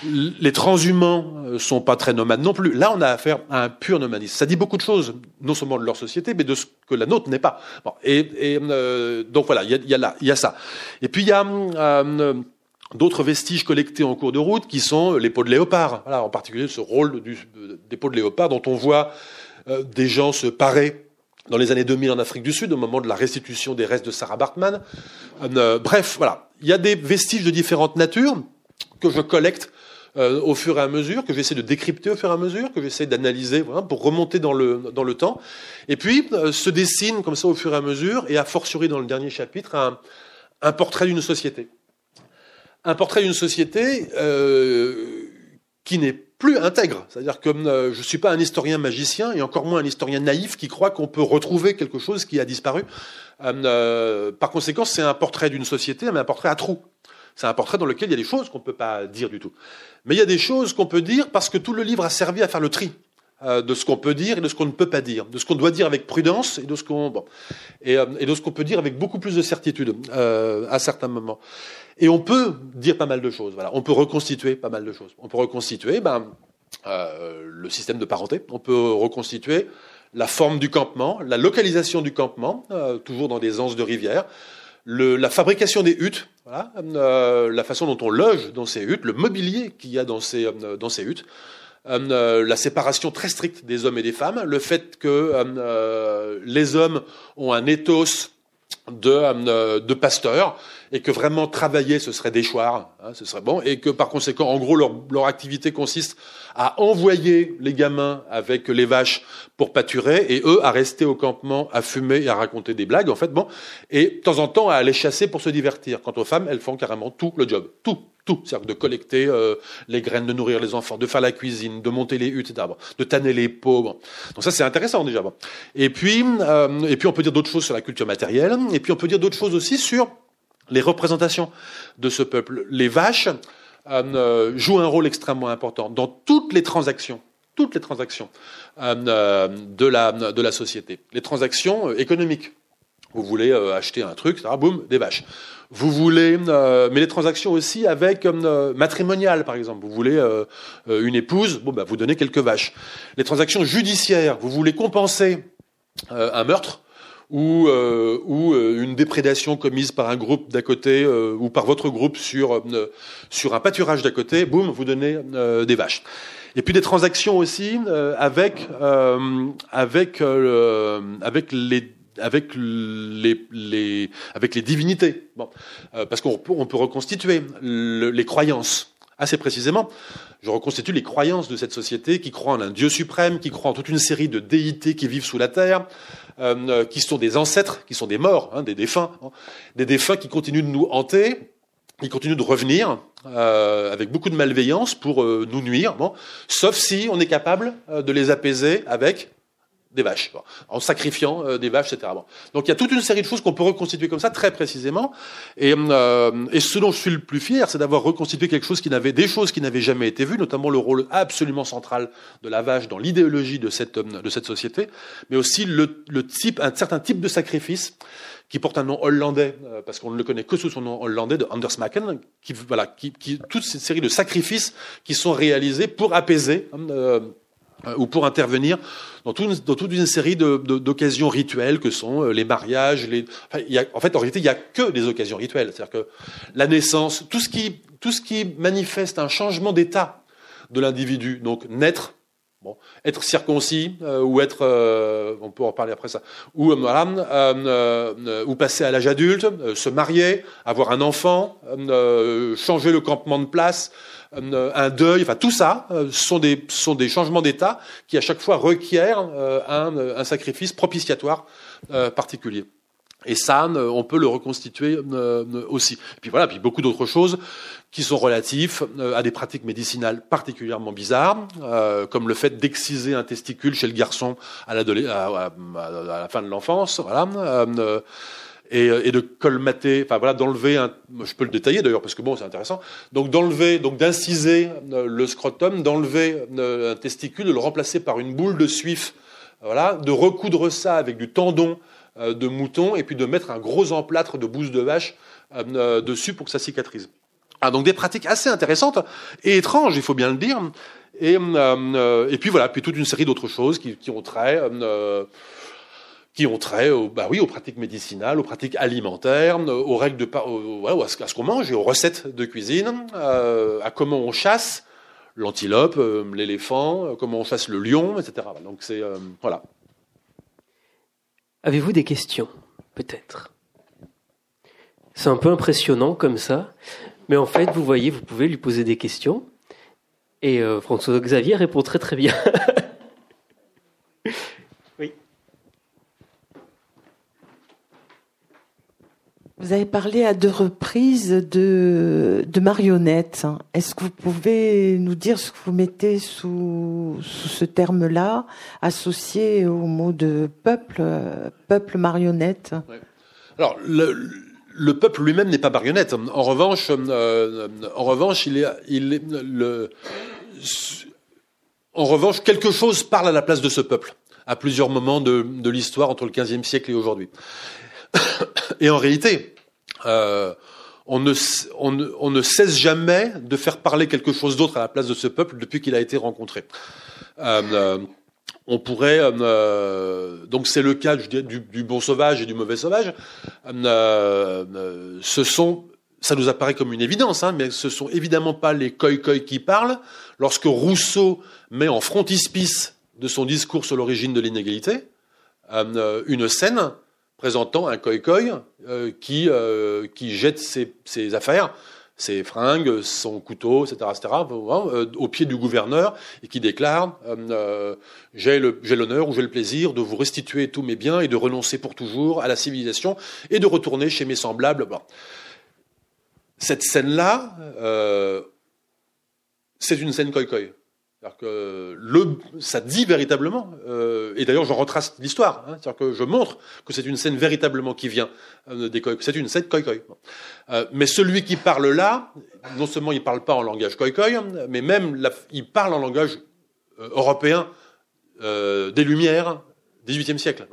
les transhumants euh, sont pas très nomades non plus. Là, on a affaire à un pur nomadisme. Ça dit beaucoup de choses, non seulement de leur société, mais de ce que la nôtre n'est pas. Et, euh, donc voilà, il y a, a il y a ça. Et puis il y a d'autres vestiges collectés en cours de route qui sont les peaux de léopard. En particulier ce rôle des peaux de léopard dont on voit euh, des gens se parer dans les années 2000 en Afrique du Sud, au moment de la restitution des restes de Sarah Bartman. Euh, bref, voilà, il y a des vestiges de différentes natures que je collecte euh, au fur et à mesure, que j'essaie de décrypter au fur et à mesure, que j'essaie d'analyser voilà, pour remonter dans le, dans le temps. Et puis euh, se dessine comme ça au fur et à mesure, et a fortiori dans le dernier chapitre, un, un portrait d'une société un portrait d'une société euh, qui n'est plus intègre. C'est-à-dire que euh, je ne suis pas un historien magicien et encore moins un historien naïf qui croit qu'on peut retrouver quelque chose qui a disparu. Euh, par conséquent, c'est un portrait d'une société, mais un portrait à trous. C'est un portrait dans lequel il y a des choses qu'on ne peut pas dire du tout. Mais il y a des choses qu'on peut dire parce que tout le livre a servi à faire le tri de ce qu'on peut dire et de ce qu'on ne peut pas dire, de ce qu'on doit dire avec prudence et de ce qu'on bon, et, et, de ce qu'on peut dire avec beaucoup plus de certitude euh, à certains moments. Et on peut dire pas mal de choses. Voilà, on peut reconstituer pas mal de choses. On peut reconstituer ben, euh, le système de parenté. On peut reconstituer la forme du campement, la localisation du campement, euh, toujours dans des anses de rivière, la fabrication des huttes, euh, la façon dont on loge dans ces huttes, le mobilier qu'il y a dans ces, euh, dans ces huttes, euh, la séparation très stricte des hommes et des femmes, le fait que les hommes ont un ethos de, de pasteurs et que vraiment travailler ce serait déchoir, hein, ce serait bon, et que par conséquent, en gros, leur, leur, activité consiste à envoyer les gamins avec les vaches pour pâturer et eux à rester au campement, à fumer et à raconter des blagues, en fait, bon, et de temps en temps à aller chasser pour se divertir. Quant aux femmes, elles font carrément tout le job, tout, tout, c'est-à-dire de collecter euh, les graines, de nourrir les enfants, de faire la cuisine, de monter les huttes, etc. de tanner les pots. Donc ça c'est intéressant déjà. Et puis, euh, et puis on peut dire d'autres choses sur la culture matérielle. Et puis on peut dire d'autres choses aussi sur les représentations de ce peuple. Les vaches euh, jouent un rôle extrêmement important dans toutes les transactions, toutes les transactions euh, de, la, de la société. Les transactions euh, économiques. Vous voulez acheter un truc, etc. Boum, des vaches. Vous voulez, mais les transactions aussi avec matrimoniales, par exemple. Vous voulez une épouse, bon, bah, vous donnez quelques vaches. Les transactions judiciaires. Vous voulez compenser un meurtre ou, euh, ou euh, une déprédation commise par un groupe d'à côté euh, ou par votre groupe sur, sur un pâturage d'à côté, boum, vous donnez des vaches. Et puis des transactions aussi avec, avec, avec les avec les, les, avec les divinités, bon. parce qu'on on peut reconstituer les croyances assez précisément. Je reconstitue les croyances de cette société qui croit en un Dieu suprême, qui croit en toute une série de déités qui vivent sous la terre, euh, qui sont des ancêtres, qui sont des morts, hein, des défunts, hein. des défunts qui continuent de nous hanter, qui continuent de revenir euh, avec beaucoup de malveillance pour euh, nous nuire, sauf si on est capable de les apaiser avec des vaches, en sacrifiant euh, des vaches, etc. Donc il y a toute une série de choses qu'on peut reconstituer comme ça très précisément. Et, euh, et ce dont je suis le plus fier, c'est d'avoir reconstitué quelque chose qui n'avait des choses qui n'avaient jamais été vues, notamment le rôle absolument central de la vache dans l'idéologie de cette de cette société, mais aussi le, le type, un certain type de sacrifice qui porte un nom hollandais, euh, parce qu'on ne le connaît que sous son nom hollandais de Anders Maken, qui, voilà, qui, qui, toute cette série de sacrifices qui sont réalisés pour apaiser euh, euh, ou pour intervenir dans, toute une série d'occasions rituelles que sont euh, les mariages. Les... en fait, en réalité, il n'y a que des occasions rituelles. C'est-à-dire que la naissance, tout ce qui, manifeste un changement d'état de l'individu, donc naître, être circoncis euh, ou être, on peut en parler après ça, ou ou passer à l'âge adulte, se marier, avoir un enfant, changer le campement de place, euh, un deuil, enfin tout ça euh, sont des, sont des changements d'état qui à chaque fois requièrent euh, un, un sacrifice propitiatoire particulier. Et ça, on peut le reconstituer aussi. Et puis voilà, puis beaucoup d'autres choses qui sont relatifs à des pratiques médicinales particulièrement bizarres, comme le fait d'exciser un testicule chez le garçon à, à la fin de l'enfance. Voilà et, et, de colmater, enfin voilà, d'enlever un, je peux le détailler d'ailleurs parce que bon, c'est intéressant. Donc d'enlever, donc d'inciser euh, le scrotum, d'enlever euh, un testicule, de le remplacer par une boule de suif, voilà, de recoudre ça avec du tendon euh, de mouton et puis de mettre un gros emplâtre de bouse de vache dessus pour que ça cicatrise. Ah, donc des pratiques assez intéressantes et étranges, il faut bien le dire. Et, et puis voilà, puis toute une série d'autres choses qui, qui ont trait qui ont trait bah oui, aux pratiques médicinales, aux pratiques alimentaires, aux règles de, à ce, qu'on mange et aux recettes de cuisine, euh, à comment on chasse l'antilope, euh, l'éléphant, euh, comment on chasse le lion, etc. Donc c'est voilà. Avez-vous des questions, peut-être? C'est un peu impressionnant comme ça, mais en fait, vous voyez, vous pouvez lui poser des questions et François Xavier répond très très bien. Vous avez parlé à deux reprises de, marionnettes. Est-ce que vous pouvez nous dire ce que vous mettez sous, ce terme-là, associé au mot de peuple, peuple marionnette? Alors, le, le, peuple lui-même n'est pas marionnette. En revanche, euh, en revanche, il est, en revanche, quelque chose parle à la place de ce peuple à plusieurs moments de, de l'histoire entre le XVe siècle et aujourd'hui. Et en réalité, euh, on, ne, on, ne, cesse jamais de faire parler quelque chose d'autre à la place de ce peuple depuis qu'il a été rencontré. Euh, euh, on pourrait, donc c'est le cas du, bon sauvage et du mauvais sauvage. ce sont, ça nous apparaît comme une évidence, hein, mais ce sont évidemment pas les koi-koi qui parlent. Lorsque Rousseau met en frontispice de son discours sur l'origine de l'inégalité une scène présentant un koi qui, qui jette ses, ses affaires ses fringues, son couteau, etc., etc., euh, au pied du gouverneur et qui déclare euh, euh, j'ai l'honneur ou j'ai le plaisir de vous restituer tous mes biens et de renoncer pour toujours à la civilisation et de retourner chez mes semblables. Cette scène-là, c'est une scène koi-koi que le, ça dit véritablement, euh, et d'ailleurs je retrace l'histoire, hein, c'est-à-dire que je montre que c'est une scène véritablement qui vient euh, des c'est une scène koi-koi. Euh, mais celui qui parle là, non seulement il parle pas en langage koi-koi, mais même il parle en langage européen des Lumières, 18e siècle.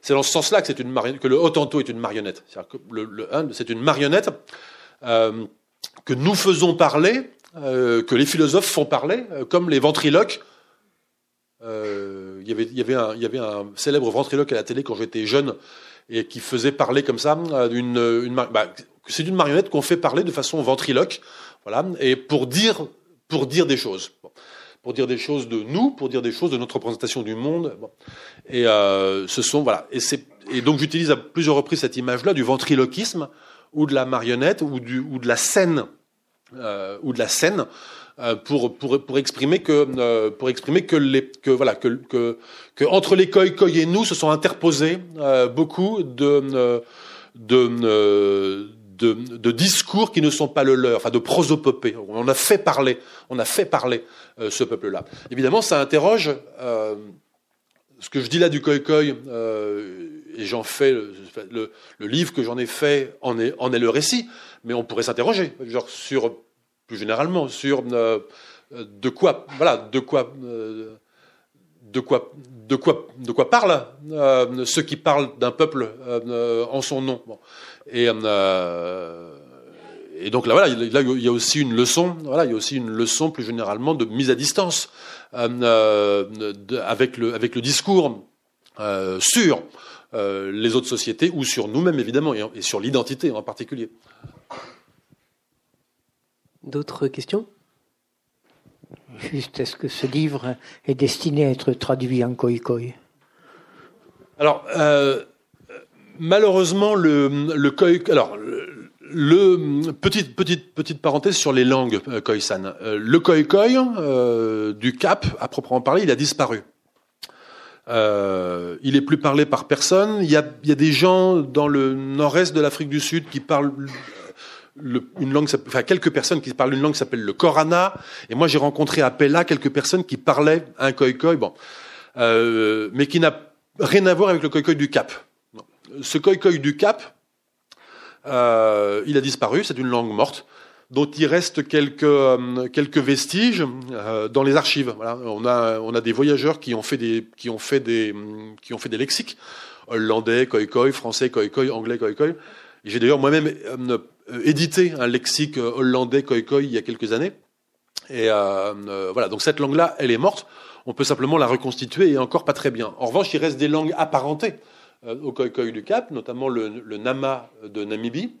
C'est dans ce sens-là que, le Hottentot est une marionnette. C'est-à-dire que le, c'est une marionnette que nous faisons parler euh, que les philosophes font parler, euh, comme les ventriloques. Euh, y il, y avait un, y avait un célèbre ventriloque à la télé quand j'étais jeune et qui faisait parler comme ça d'une une, bah, c'est d'une marionnette qu'on fait parler de façon ventriloque, voilà, et pour dire pour dire des choses, pour dire des choses de nous, pour dire des choses de notre représentation du monde. Et euh, ce sont voilà, et et donc j'utilise à plusieurs reprises cette image-là du ventriloquisme ou de la marionnette ou du ou de la scène euh, ou de la scène euh, pour, pour, pour exprimer que euh, pour exprimer que les que voilà que, que, entre les koi koi et nous se sont interposés beaucoup de de, de, discours qui ne sont pas le leur, enfin de prosopopées. On a fait parler, on a fait parler ce peuple-là. Évidemment, ça interroge ce que je dis là du koi koi, et j'en fais le, le, le, livre que j'en ai fait en est, en est le récit mais on pourrait s'interroger genre sur plus généralement sur euh, de quoi voilà de quoi euh, de quoi de quoi de quoi parlent euh, ceux qui parlent d'un peuple en son nom et et donc là voilà là il y a aussi une leçon voilà il y a aussi une leçon plus généralement de mise à distance avec le avec le discours sur les autres sociétés ou sur nous-mêmes évidemment et sur l'identité en particulier. D'autres questions? Juste, est-ce que ce livre est destiné à être traduit en koi-koi Alors, euh, malheureusement, le, le koi, alors le, petite petite petite parenthèse sur les langues euh, khoisan. Euh, le koi-koi du Cap, à proprement parler, il a disparu. il est plus parlé par personne. Il y a, il y a des gens dans le nord-est de l'Afrique du Sud qui parlent une langue, enfin quelques personnes qui parlent une langue qui s'appelle le Korana. Et moi, j'ai rencontré à Pella quelques personnes qui parlaient un koi bon, euh, mais qui n'a rien à voir avec le koi du Cap. Ce koi du Cap, euh, il a disparu. C'est une langue morte dont il reste quelques euh, quelques vestiges euh, dans les archives. Voilà. On a on a des voyageurs qui ont fait des qui ont fait des qui ont fait des lexiques hollandais koi français koi anglais koi J'ai d'ailleurs moi-même euh, euh, édité un lexique euh, hollandais koi il y a quelques années. Et voilà, donc cette langue-là, elle est morte. On peut simplement la reconstituer et encore pas très bien. En revanche, il reste des langues apparentées au koi du Cap, notamment le, nama de Namibie,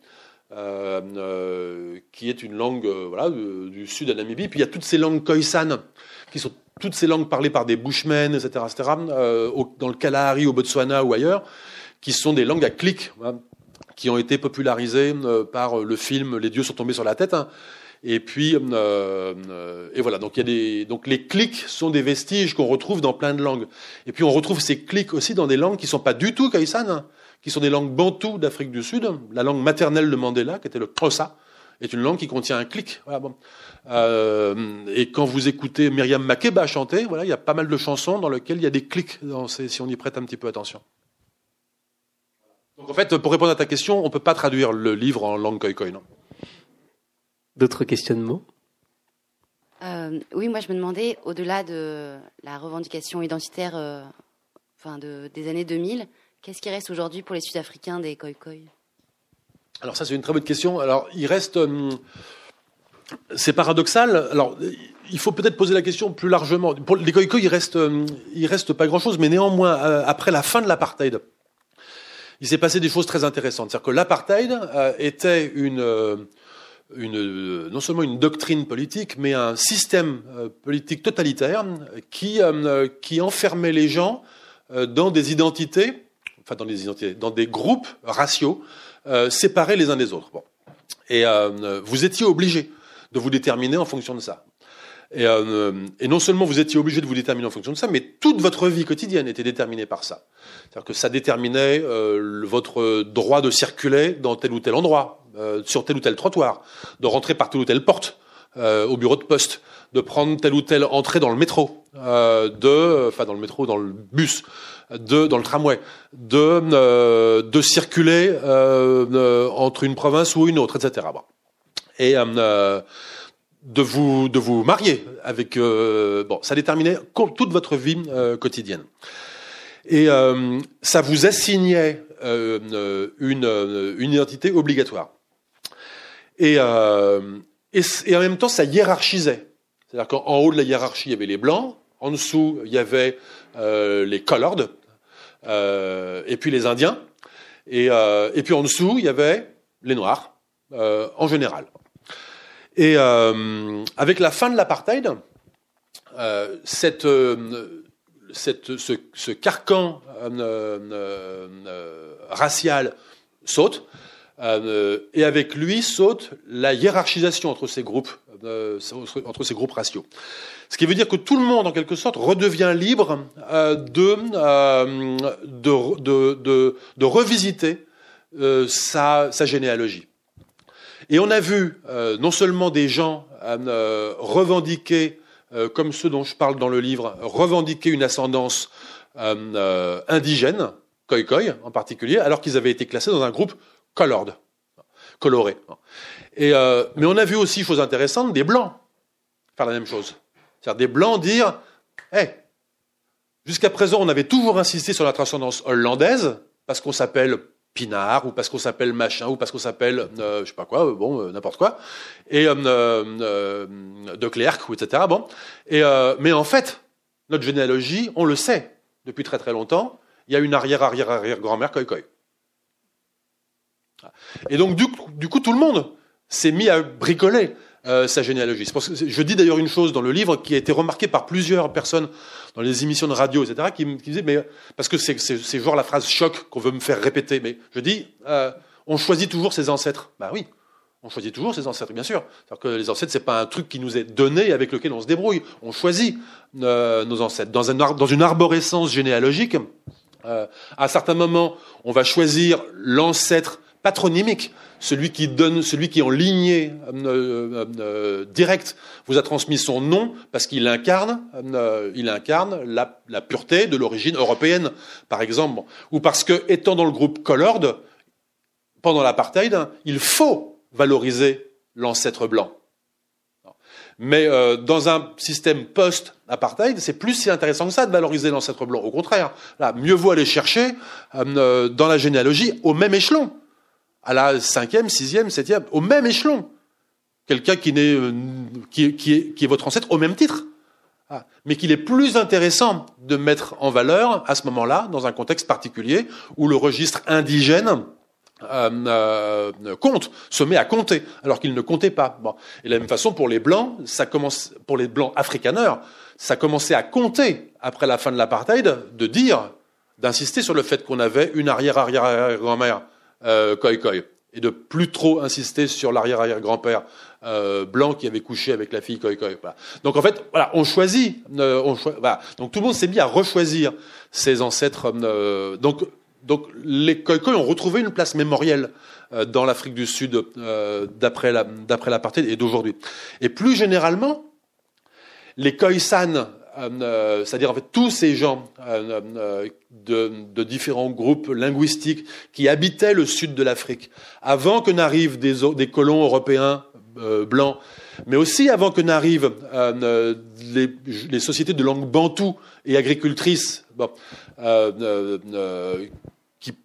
qui est une langue voilà, du sud de Namibie. Puis il y a toutes ces langues khoisan, qui sont toutes ces langues parlées par des bushmen, etc., etc., dans le Kalahari, au Botswana ou ailleurs, qui sont des langues à clic qui ont été popularisés euh, par le film Les dieux sont tombés sur la tête. Hein. Et puis, euh, euh, et voilà. Donc, il y a des, donc les clics sont des vestiges qu'on retrouve dans plein de langues. Et puis, on retrouve ces clics aussi dans des langues qui sont pas du tout kaisan, hein, qui sont des langues bantoues d'Afrique du Sud. La langue maternelle de Mandela, qui était le Xhosa, est une langue qui contient un clic. Voilà, bon. euh, et quand vous écoutez Myriam Makeba chanter, voilà, il y a pas mal de chansons dans lesquelles il y a des clics, dans ces, si on y prête un petit peu attention. Donc en fait, pour répondre à ta question, on ne peut pas traduire le livre en langue khoi non? D'autres questionnements? Euh, Oui, moi je me demandais, au-delà de la revendication identitaire euh, enfin de, des années 2000, qu'est-ce qui reste aujourd'hui pour les Sud-Africains des khoi Alors ça c'est une très bonne question. Alors il reste... Euh, c'est paradoxal. Alors, il faut peut-être poser la question plus largement. Pour les khoi il reste, il reste pas grand-chose, mais néanmoins, après la fin de l'apartheid, il s'est passé des choses très intéressantes. C'est-à-dire que l'apartheid euh, était une, euh, euh, non seulement une doctrine politique, mais un système politique totalitaire qui, qui enfermait les gens dans des identités enfin dans des identités, dans des groupes raciaux séparés les uns des autres. Et vous étiez obligé de vous déterminer en fonction de ça. Et, euh, et, non seulement vous étiez obligé de vous déterminer en fonction de ça, mais toute votre vie quotidienne était déterminée par ça. C'est-à-dire que ça déterminait euh, votre droit de circuler dans tel ou tel endroit, euh, sur tel ou tel trottoir, de rentrer par telle ou telle porte euh, au bureau de poste, de prendre telle ou telle entrée dans le métro, euh, de, enfin dans le métro, dans le bus, de, dans le tramway, de, de circuler entre une province ou une autre, etc. Et de vous de vous marier avec euh, bon ça déterminait toute votre vie euh, quotidienne. Et euh, ça vous assignait une, une identité obligatoire. Et, et, et en même temps ça hiérarchisait. C'est-à-dire qu'en haut de la hiérarchie il y avait les blancs en dessous il y avait les colored et puis les indiens et, et puis en dessous il y avait les noirs en général et euh, avec la fin de l'apartheid, euh, cette, euh, cette, ce, ce, carcan racial saute, et avec lui saute la hiérarchisation entre ces groupes, entre ces groupes raciaux. Ce qui veut dire que tout le monde, en quelque sorte, redevient libre de, de, de, de, revisiter sa, sa généalogie. Et on a vu euh, non seulement des gens euh, revendiquer, euh, comme ceux dont je parle dans le livre, revendiquer une ascendance indigène, Khoi en particulier, alors qu'ils avaient été classés dans un groupe colored, coloré. Mais on a vu aussi, chose intéressante, des blancs faire la même chose. C'est-à-dire des blancs dire, hé, jusqu'à présent, on avait toujours insisté sur la transcendance hollandaise, parce qu'on s'appelle Pinard ou parce qu'on s'appelle machin ou parce qu'on s'appelle euh, je sais pas quoi euh, bon euh, n'importe quoi et de Clerc etc mais en fait notre généalogie on le sait depuis très très longtemps il y a une arrière arrière arrière grand-mère koi koi et donc du coup tout le monde s'est mis à bricoler euh, sa généalogie. je dis d'ailleurs une chose dans le livre qui a été remarquée par plusieurs personnes dans les émissions de radio, etc., qui, qui disaient, mais parce que c'est genre la phrase choc qu'on veut me faire répéter, mais je dis, euh, on choisit toujours ses ancêtres. Bah oui, on choisit toujours ses ancêtres, bien sûr. cest que les ancêtres, c'est pas un truc qui nous est donné avec lequel on se débrouille. On choisit euh, nos ancêtres. Dans, un, dans une arborescence généalogique, à un certain moment, on va choisir l'ancêtre patronymique celui qui donne, celui qui en lignée euh, euh, euh, directe vous a transmis son nom parce qu'il incarne, il incarne la, pureté de l'origine européenne, par exemple, ou parce que étant dans le groupe Colored pendant l'apartheid, il faut valoriser l'ancêtre blanc. Mais dans un système post-apartheid, c'est plus si intéressant que ça de valoriser l'ancêtre blanc. Au contraire, là, mieux vaut aller chercher dans la généalogie au même échelon à la cinquième, sixième, septième, au même échelon. Quelqu'un qui, euh, qui, qui, est, qui est votre ancêtre au même titre. Ah. Mais qu'il est plus intéressant de mettre en valeur à ce moment-là, dans un contexte particulier, où le registre indigène euh, euh, compte, se met à compter, alors qu'il ne comptait pas. Et de la même façon, pour les blancs, ça commence, pour les blancs africaneurs, ça commençait à compter après la fin de l'apartheid, de dire, d'insister sur le fait qu'on avait une arrière-arrière-grand-mère euh, et de plus trop insister sur l'arrière-arrière-grand-père euh, blanc qui avait couché avec la fille Koi Koi. Donc en fait, voilà, on choisit. Euh, on Donc tout le monde s'est mis à rechoisir ses ancêtres. Euh, donc, les Koi Koi ont retrouvé une place mémorielle dans l'Afrique du Sud d'après l'apartheid et d'aujourd'hui. Et plus généralement, les Khoisan euh, c'est-à-dire en fait tous ces gens euh, euh, de, différents groupes linguistiques qui habitaient le sud de l'Afrique, avant que n'arrivent des, colons européens blancs, mais aussi avant que n'arrivent les, sociétés de langue bantou et agricultrices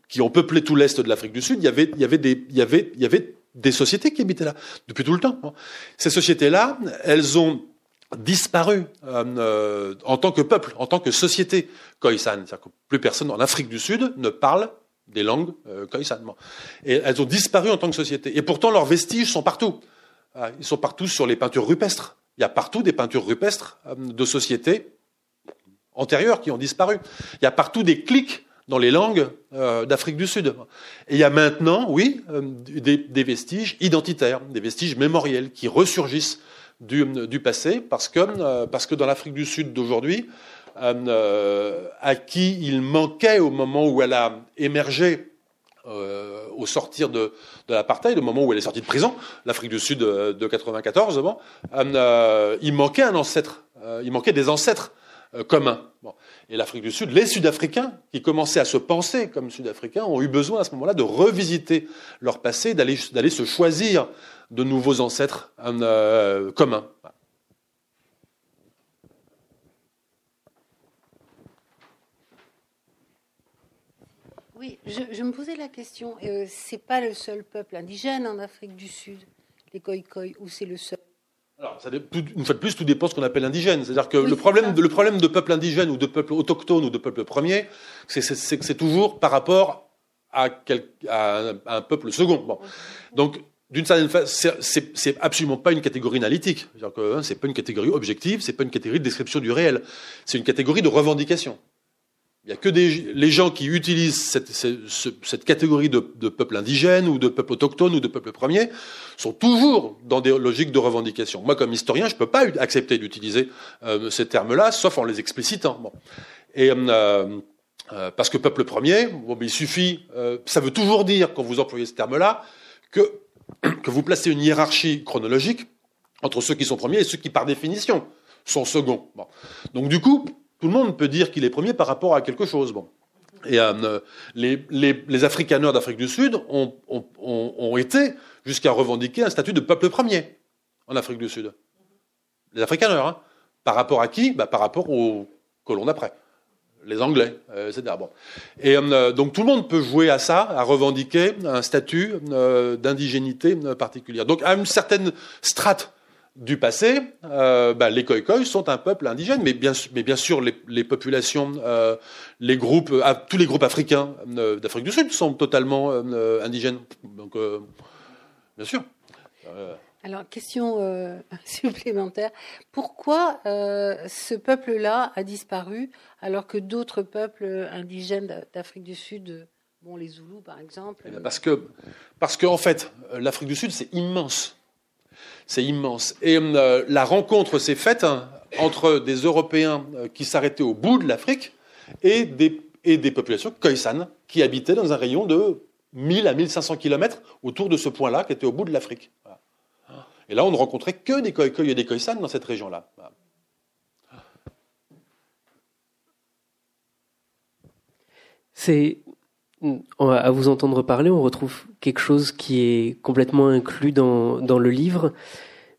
qui, ont peuplé tout l'est de l'Afrique du Sud, il y avait des sociétés qui habitaient là depuis tout le temps. Ces sociétés-là, elles ont disparu euh, euh, en tant que peuple, en tant que société Khoisan. C'est-à-dire que plus personne en Afrique du Sud ne parle des langues euh. Et elles ont disparu en tant que société. Et pourtant, leurs vestiges sont partout. Ah, ils sont partout sur les peintures rupestres. Il y a partout des peintures rupestres de sociétés antérieures qui ont disparu. Il y a partout des clics dans les langues d'Afrique du Sud. Et il y a maintenant, oui, des, des, vestiges identitaires, des vestiges mémoriels qui ressurgissent du, passé, parce que, parce que dans l'Afrique du Sud d'aujourd'hui, à qui il manquait au moment où elle a émergé euh, au sortir de, de l'apartheid, au moment où elle est sortie de prison, l'Afrique du Sud de, de 94, bon, euh, il manquait un ancêtre, euh, il manquait des ancêtres euh, communs. Bon. Et l'Afrique du Sud, les Sud-Africains, qui commençaient à se penser comme Sud-Africains, ont eu besoin à ce moment-là de revisiter leur passé, d'aller se choisir de nouveaux ancêtres euh, communs. Oui, je, me posais la question. Euh, c'est pas le seul peuple indigène en Afrique du Sud, les Khoikhoi, ou c'est le seul? Alors, ça, une fois de plus, tout dépend de ce qu'on appelle indigène. C'est-à-dire que le, problème, le problème de peuple indigène ou de peuple autochtone ou de peuple premier, c'est que c'est toujours par rapport à, un, peuple second. Bon. Donc, d'une certaine façon, c'est absolument pas une catégorie analytique. Hein, c'est pas une catégorie objective, c'est pas une catégorie de description du réel. C'est une catégorie de revendication. Il n'y a que des, les gens qui utilisent cette, cette, catégorie de, de, peuple indigène ou de peuple autochtone ou de peuple premier sont toujours dans des logiques de revendication. Moi, comme historien, je ne peux pas accepter d'utiliser euh, ces termes-là, sauf en les explicitant. Bon. Et euh, euh, parce que peuple premier, bon, il suffit, euh, ça veut toujours dire quand vous employez ce terme-là que que vous placez une hiérarchie chronologique entre ceux qui sont premiers et ceux qui, par définition, sont seconds. Donc, du coup, tout le monde peut dire qu'il est premier par rapport à quelque chose. Et euh, les, les, les, Afrikaners d'Afrique du Sud ont, été jusqu'à revendiquer un statut de peuple premier en Afrique du Sud. Les Afrikaners, hein. Par rapport à qui? Bah, Par rapport aux colons d'après. Les Anglais, euh, etc. Bon. Et euh, donc tout le monde peut jouer à ça, à revendiquer un statut euh, d'indigénité particulière. Donc à une certaine strate du passé, bah, les Khoikhoi sont un peuple indigène, mais bien, sûr les, populations, les groupes, euh, tous les groupes africains d'Afrique du Sud sont totalement indigènes. Donc, bien sûr. Alors, question supplémentaire. Pourquoi ce peuple-là a disparu alors que d'autres peuples indigènes d'Afrique du Sud, bon, les Zoulous par exemple eh Parce que, parce qu'en en fait, l'Afrique du Sud, c'est immense. C'est immense. Et euh, la rencontre s'est faite hein, entre des Européens euh, qui s'arrêtaient au bout de l'Afrique et des, et des populations khoisan qui habitaient dans un rayon de 1000 à 1500 km autour de ce point-là qui était au bout de l'Afrique. Et là, on ne rencontrait que des Khoikhoi et des Khoisan dans cette région-là. C'est à vous entendre parler, on retrouve quelque chose qui est complètement inclus dans, le livre.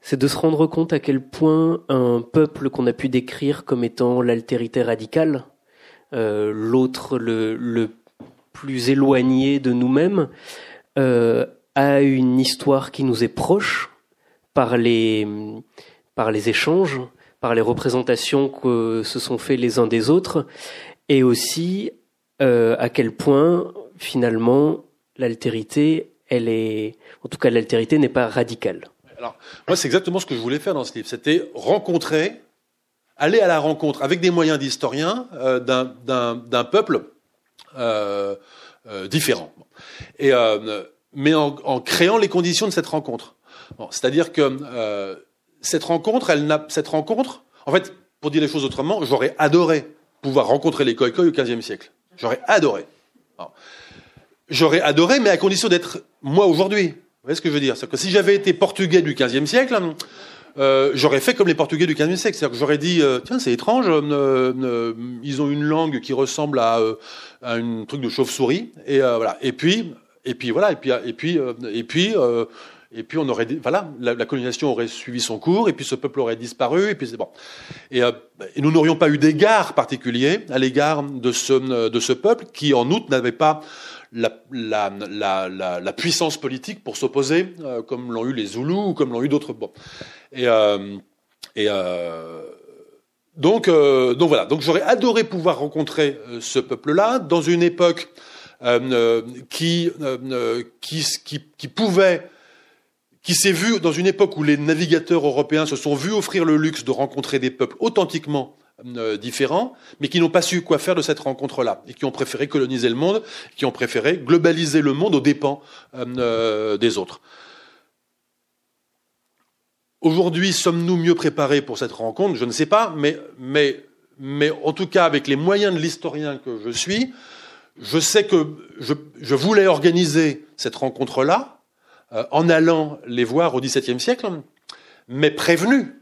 C'est de se rendre compte à quel point un peuple qu'on a pu décrire comme étant l'altérité radicale, euh, l'autre le, le, plus éloigné de nous-mêmes, euh, a une histoire qui nous est proche par les, par les échanges, par les représentations que se sont faits les uns des autres, et aussi euh, à quel point finalement l'altérité, elle est, en tout cas l'altérité n'est pas radicale. Alors moi c'est exactement ce que je voulais faire dans ce livre, c'était rencontrer, aller à la rencontre avec des moyens d'historien euh, d'un peuple euh, euh, différent, et euh, mais en, en, créant les conditions de cette rencontre. C'est-à-dire que euh, cette rencontre, elle n'a cette rencontre, en fait, pour dire les choses autrement, j'aurais adoré pouvoir rencontrer les Khoikhoi au XVe siècle. J'aurais adoré. J'aurais adoré, mais à condition d'être moi aujourd'hui. Vous voyez ce que je veux dire? C'est que si j'avais été portugais du XVe siècle, euh, j'aurais fait comme les portugais du XVe siècle. C'est-à-dire que j'aurais dit, euh, tiens, c'est étrange, ils ont une langue qui ressemble à, à un truc de chauve-souris, et voilà. Et puis, et puis voilà, et puis, et puis, et puis. Et puis on aurait, voilà, la, la, colonisation aurait suivi son cours, et puis ce peuple aurait disparu, et puis c'est bon. Et, et nous n'aurions pas eu d'égard particulier à l'égard de ce, de ce peuple qui, en outre, n'avait pas la, la, la, la, puissance politique pour s'opposer, euh, comme l'ont eu les Zoulous ou comme l'ont eu d'autres. Bon. Et, euh, et euh, donc, euh, donc voilà. Donc j'aurais adoré pouvoir rencontrer euh, ce peuple-là dans une époque qui, qui, qui, qui pouvait qui s'est vu dans une époque où les navigateurs européens se sont vus offrir le luxe de rencontrer des peuples authentiquement euh, différents, mais qui n'ont pas su quoi faire de cette rencontre-là, et qui ont préféré coloniser le monde, qui ont préféré globaliser le monde aux dépens euh, des autres. Aujourd'hui, sommes-nous mieux préparés pour cette rencontre? Je ne sais pas, mais, mais, mais en tout cas, avec les moyens de l'historien que je suis, je sais que je, je voulais organiser cette rencontre-là en allant les voir au XVIIe siècle, mais prévenu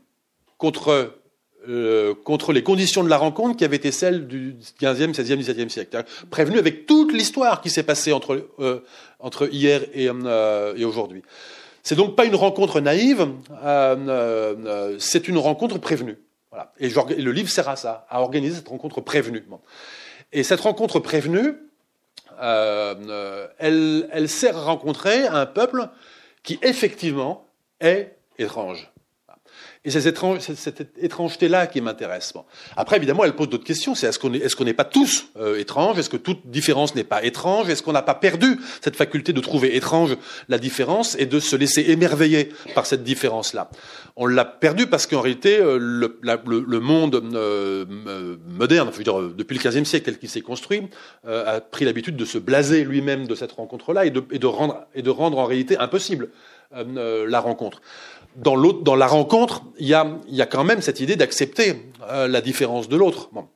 contre euh, contre les conditions de la rencontre qui avaient été celles du 15e, 16e, 17e siècle. Hein. Prévenu avec toute l'histoire qui s'est passée entre, euh, entre hier et, euh, et aujourd'hui. C'est donc pas une rencontre naïve, euh, c'est une rencontre prévenue. Voilà. Et, le livre sert à ça, à organiser cette rencontre prévenue. Et cette rencontre prévenue, elle, elle sert à rencontrer un peuple qui effectivement est étrange. Et c'est cette, étrangeté-là qui m'intéresse. Après, évidemment, elle pose d'autres questions. C'est est-ce qu'on n'est est pas tous euh, étranges? Est-ce que toute différence n'est pas étrange? Est-ce qu'on n'a pas perdu cette faculté de trouver étrange la différence et de se laisser émerveiller par cette différence-là? On l'a perdu parce qu'en réalité, euh, le, le, monde euh, moderne, je veux dire, depuis le XVe siècle tel qu'il s'est construit, a pris l'habitude de se blaser lui-même de cette rencontre-là et de, et, de rendre, et de rendre en réalité impossible la rencontre dans, dans la rencontre, il y a, y a, quand même cette idée d'accepter euh, la différence de l'autre. Bon.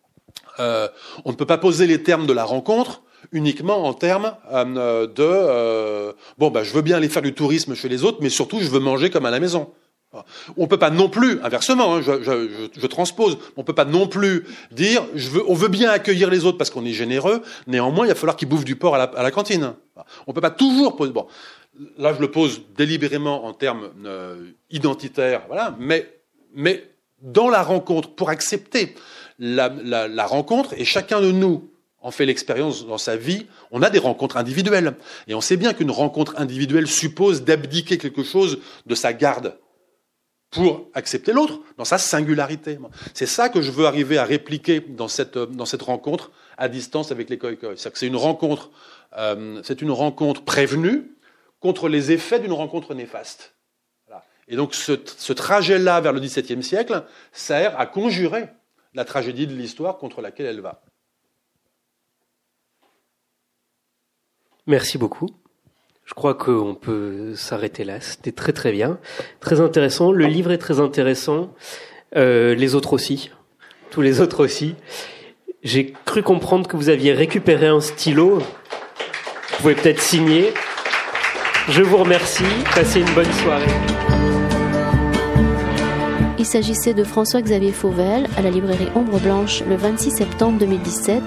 Euh, on ne peut pas poser les termes de la rencontre uniquement en termes euh, de euh, bon bah je veux bien aller faire du tourisme chez les autres, mais surtout je veux manger comme à la maison. On peut pas non plus, inversement, hein, je, je, je, transpose, on peut pas non plus dire, je veux, on veut bien accueillir les autres parce qu'on est généreux, néanmoins il va falloir qu'ils bouffent du porc à la, à la cantine. On peut pas toujours poser. Bon, là je le pose délibérément en termes euh, identitaires, voilà, mais, mais dans la rencontre, pour accepter la, la, rencontre, et chacun de nous en fait l'expérience dans sa vie, on a des rencontres individuelles. Et on sait bien qu'une rencontre individuelle suppose d'abdiquer quelque chose de sa garde pour accepter l'autre dans sa singularité. C'est ça que je veux arriver à répliquer dans cette, dans cette rencontre à distance avec les koi C'est une rencontre, euh, c'est une rencontre prévenue, contre les effets d'une rencontre néfaste. Et donc ce, trajet-là vers le XVIIe siècle sert à conjurer la tragédie de l'histoire contre laquelle elle va. Merci beaucoup. Je crois qu'on peut s'arrêter là. C'était très très bien, très intéressant. Le livre est très intéressant. Euh, les autres aussi, tous les autres aussi. J'ai cru comprendre que vous aviez récupéré un stylo. Vous pouvez peut-être signer. Je vous remercie. Passez une bonne soirée. Il s'agissait de François-Xavier Fauvel à la librairie Ombre Blanche le 26 septembre 2017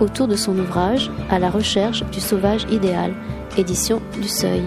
autour de son ouvrage À la recherche du sauvage idéal, édition du Seuil.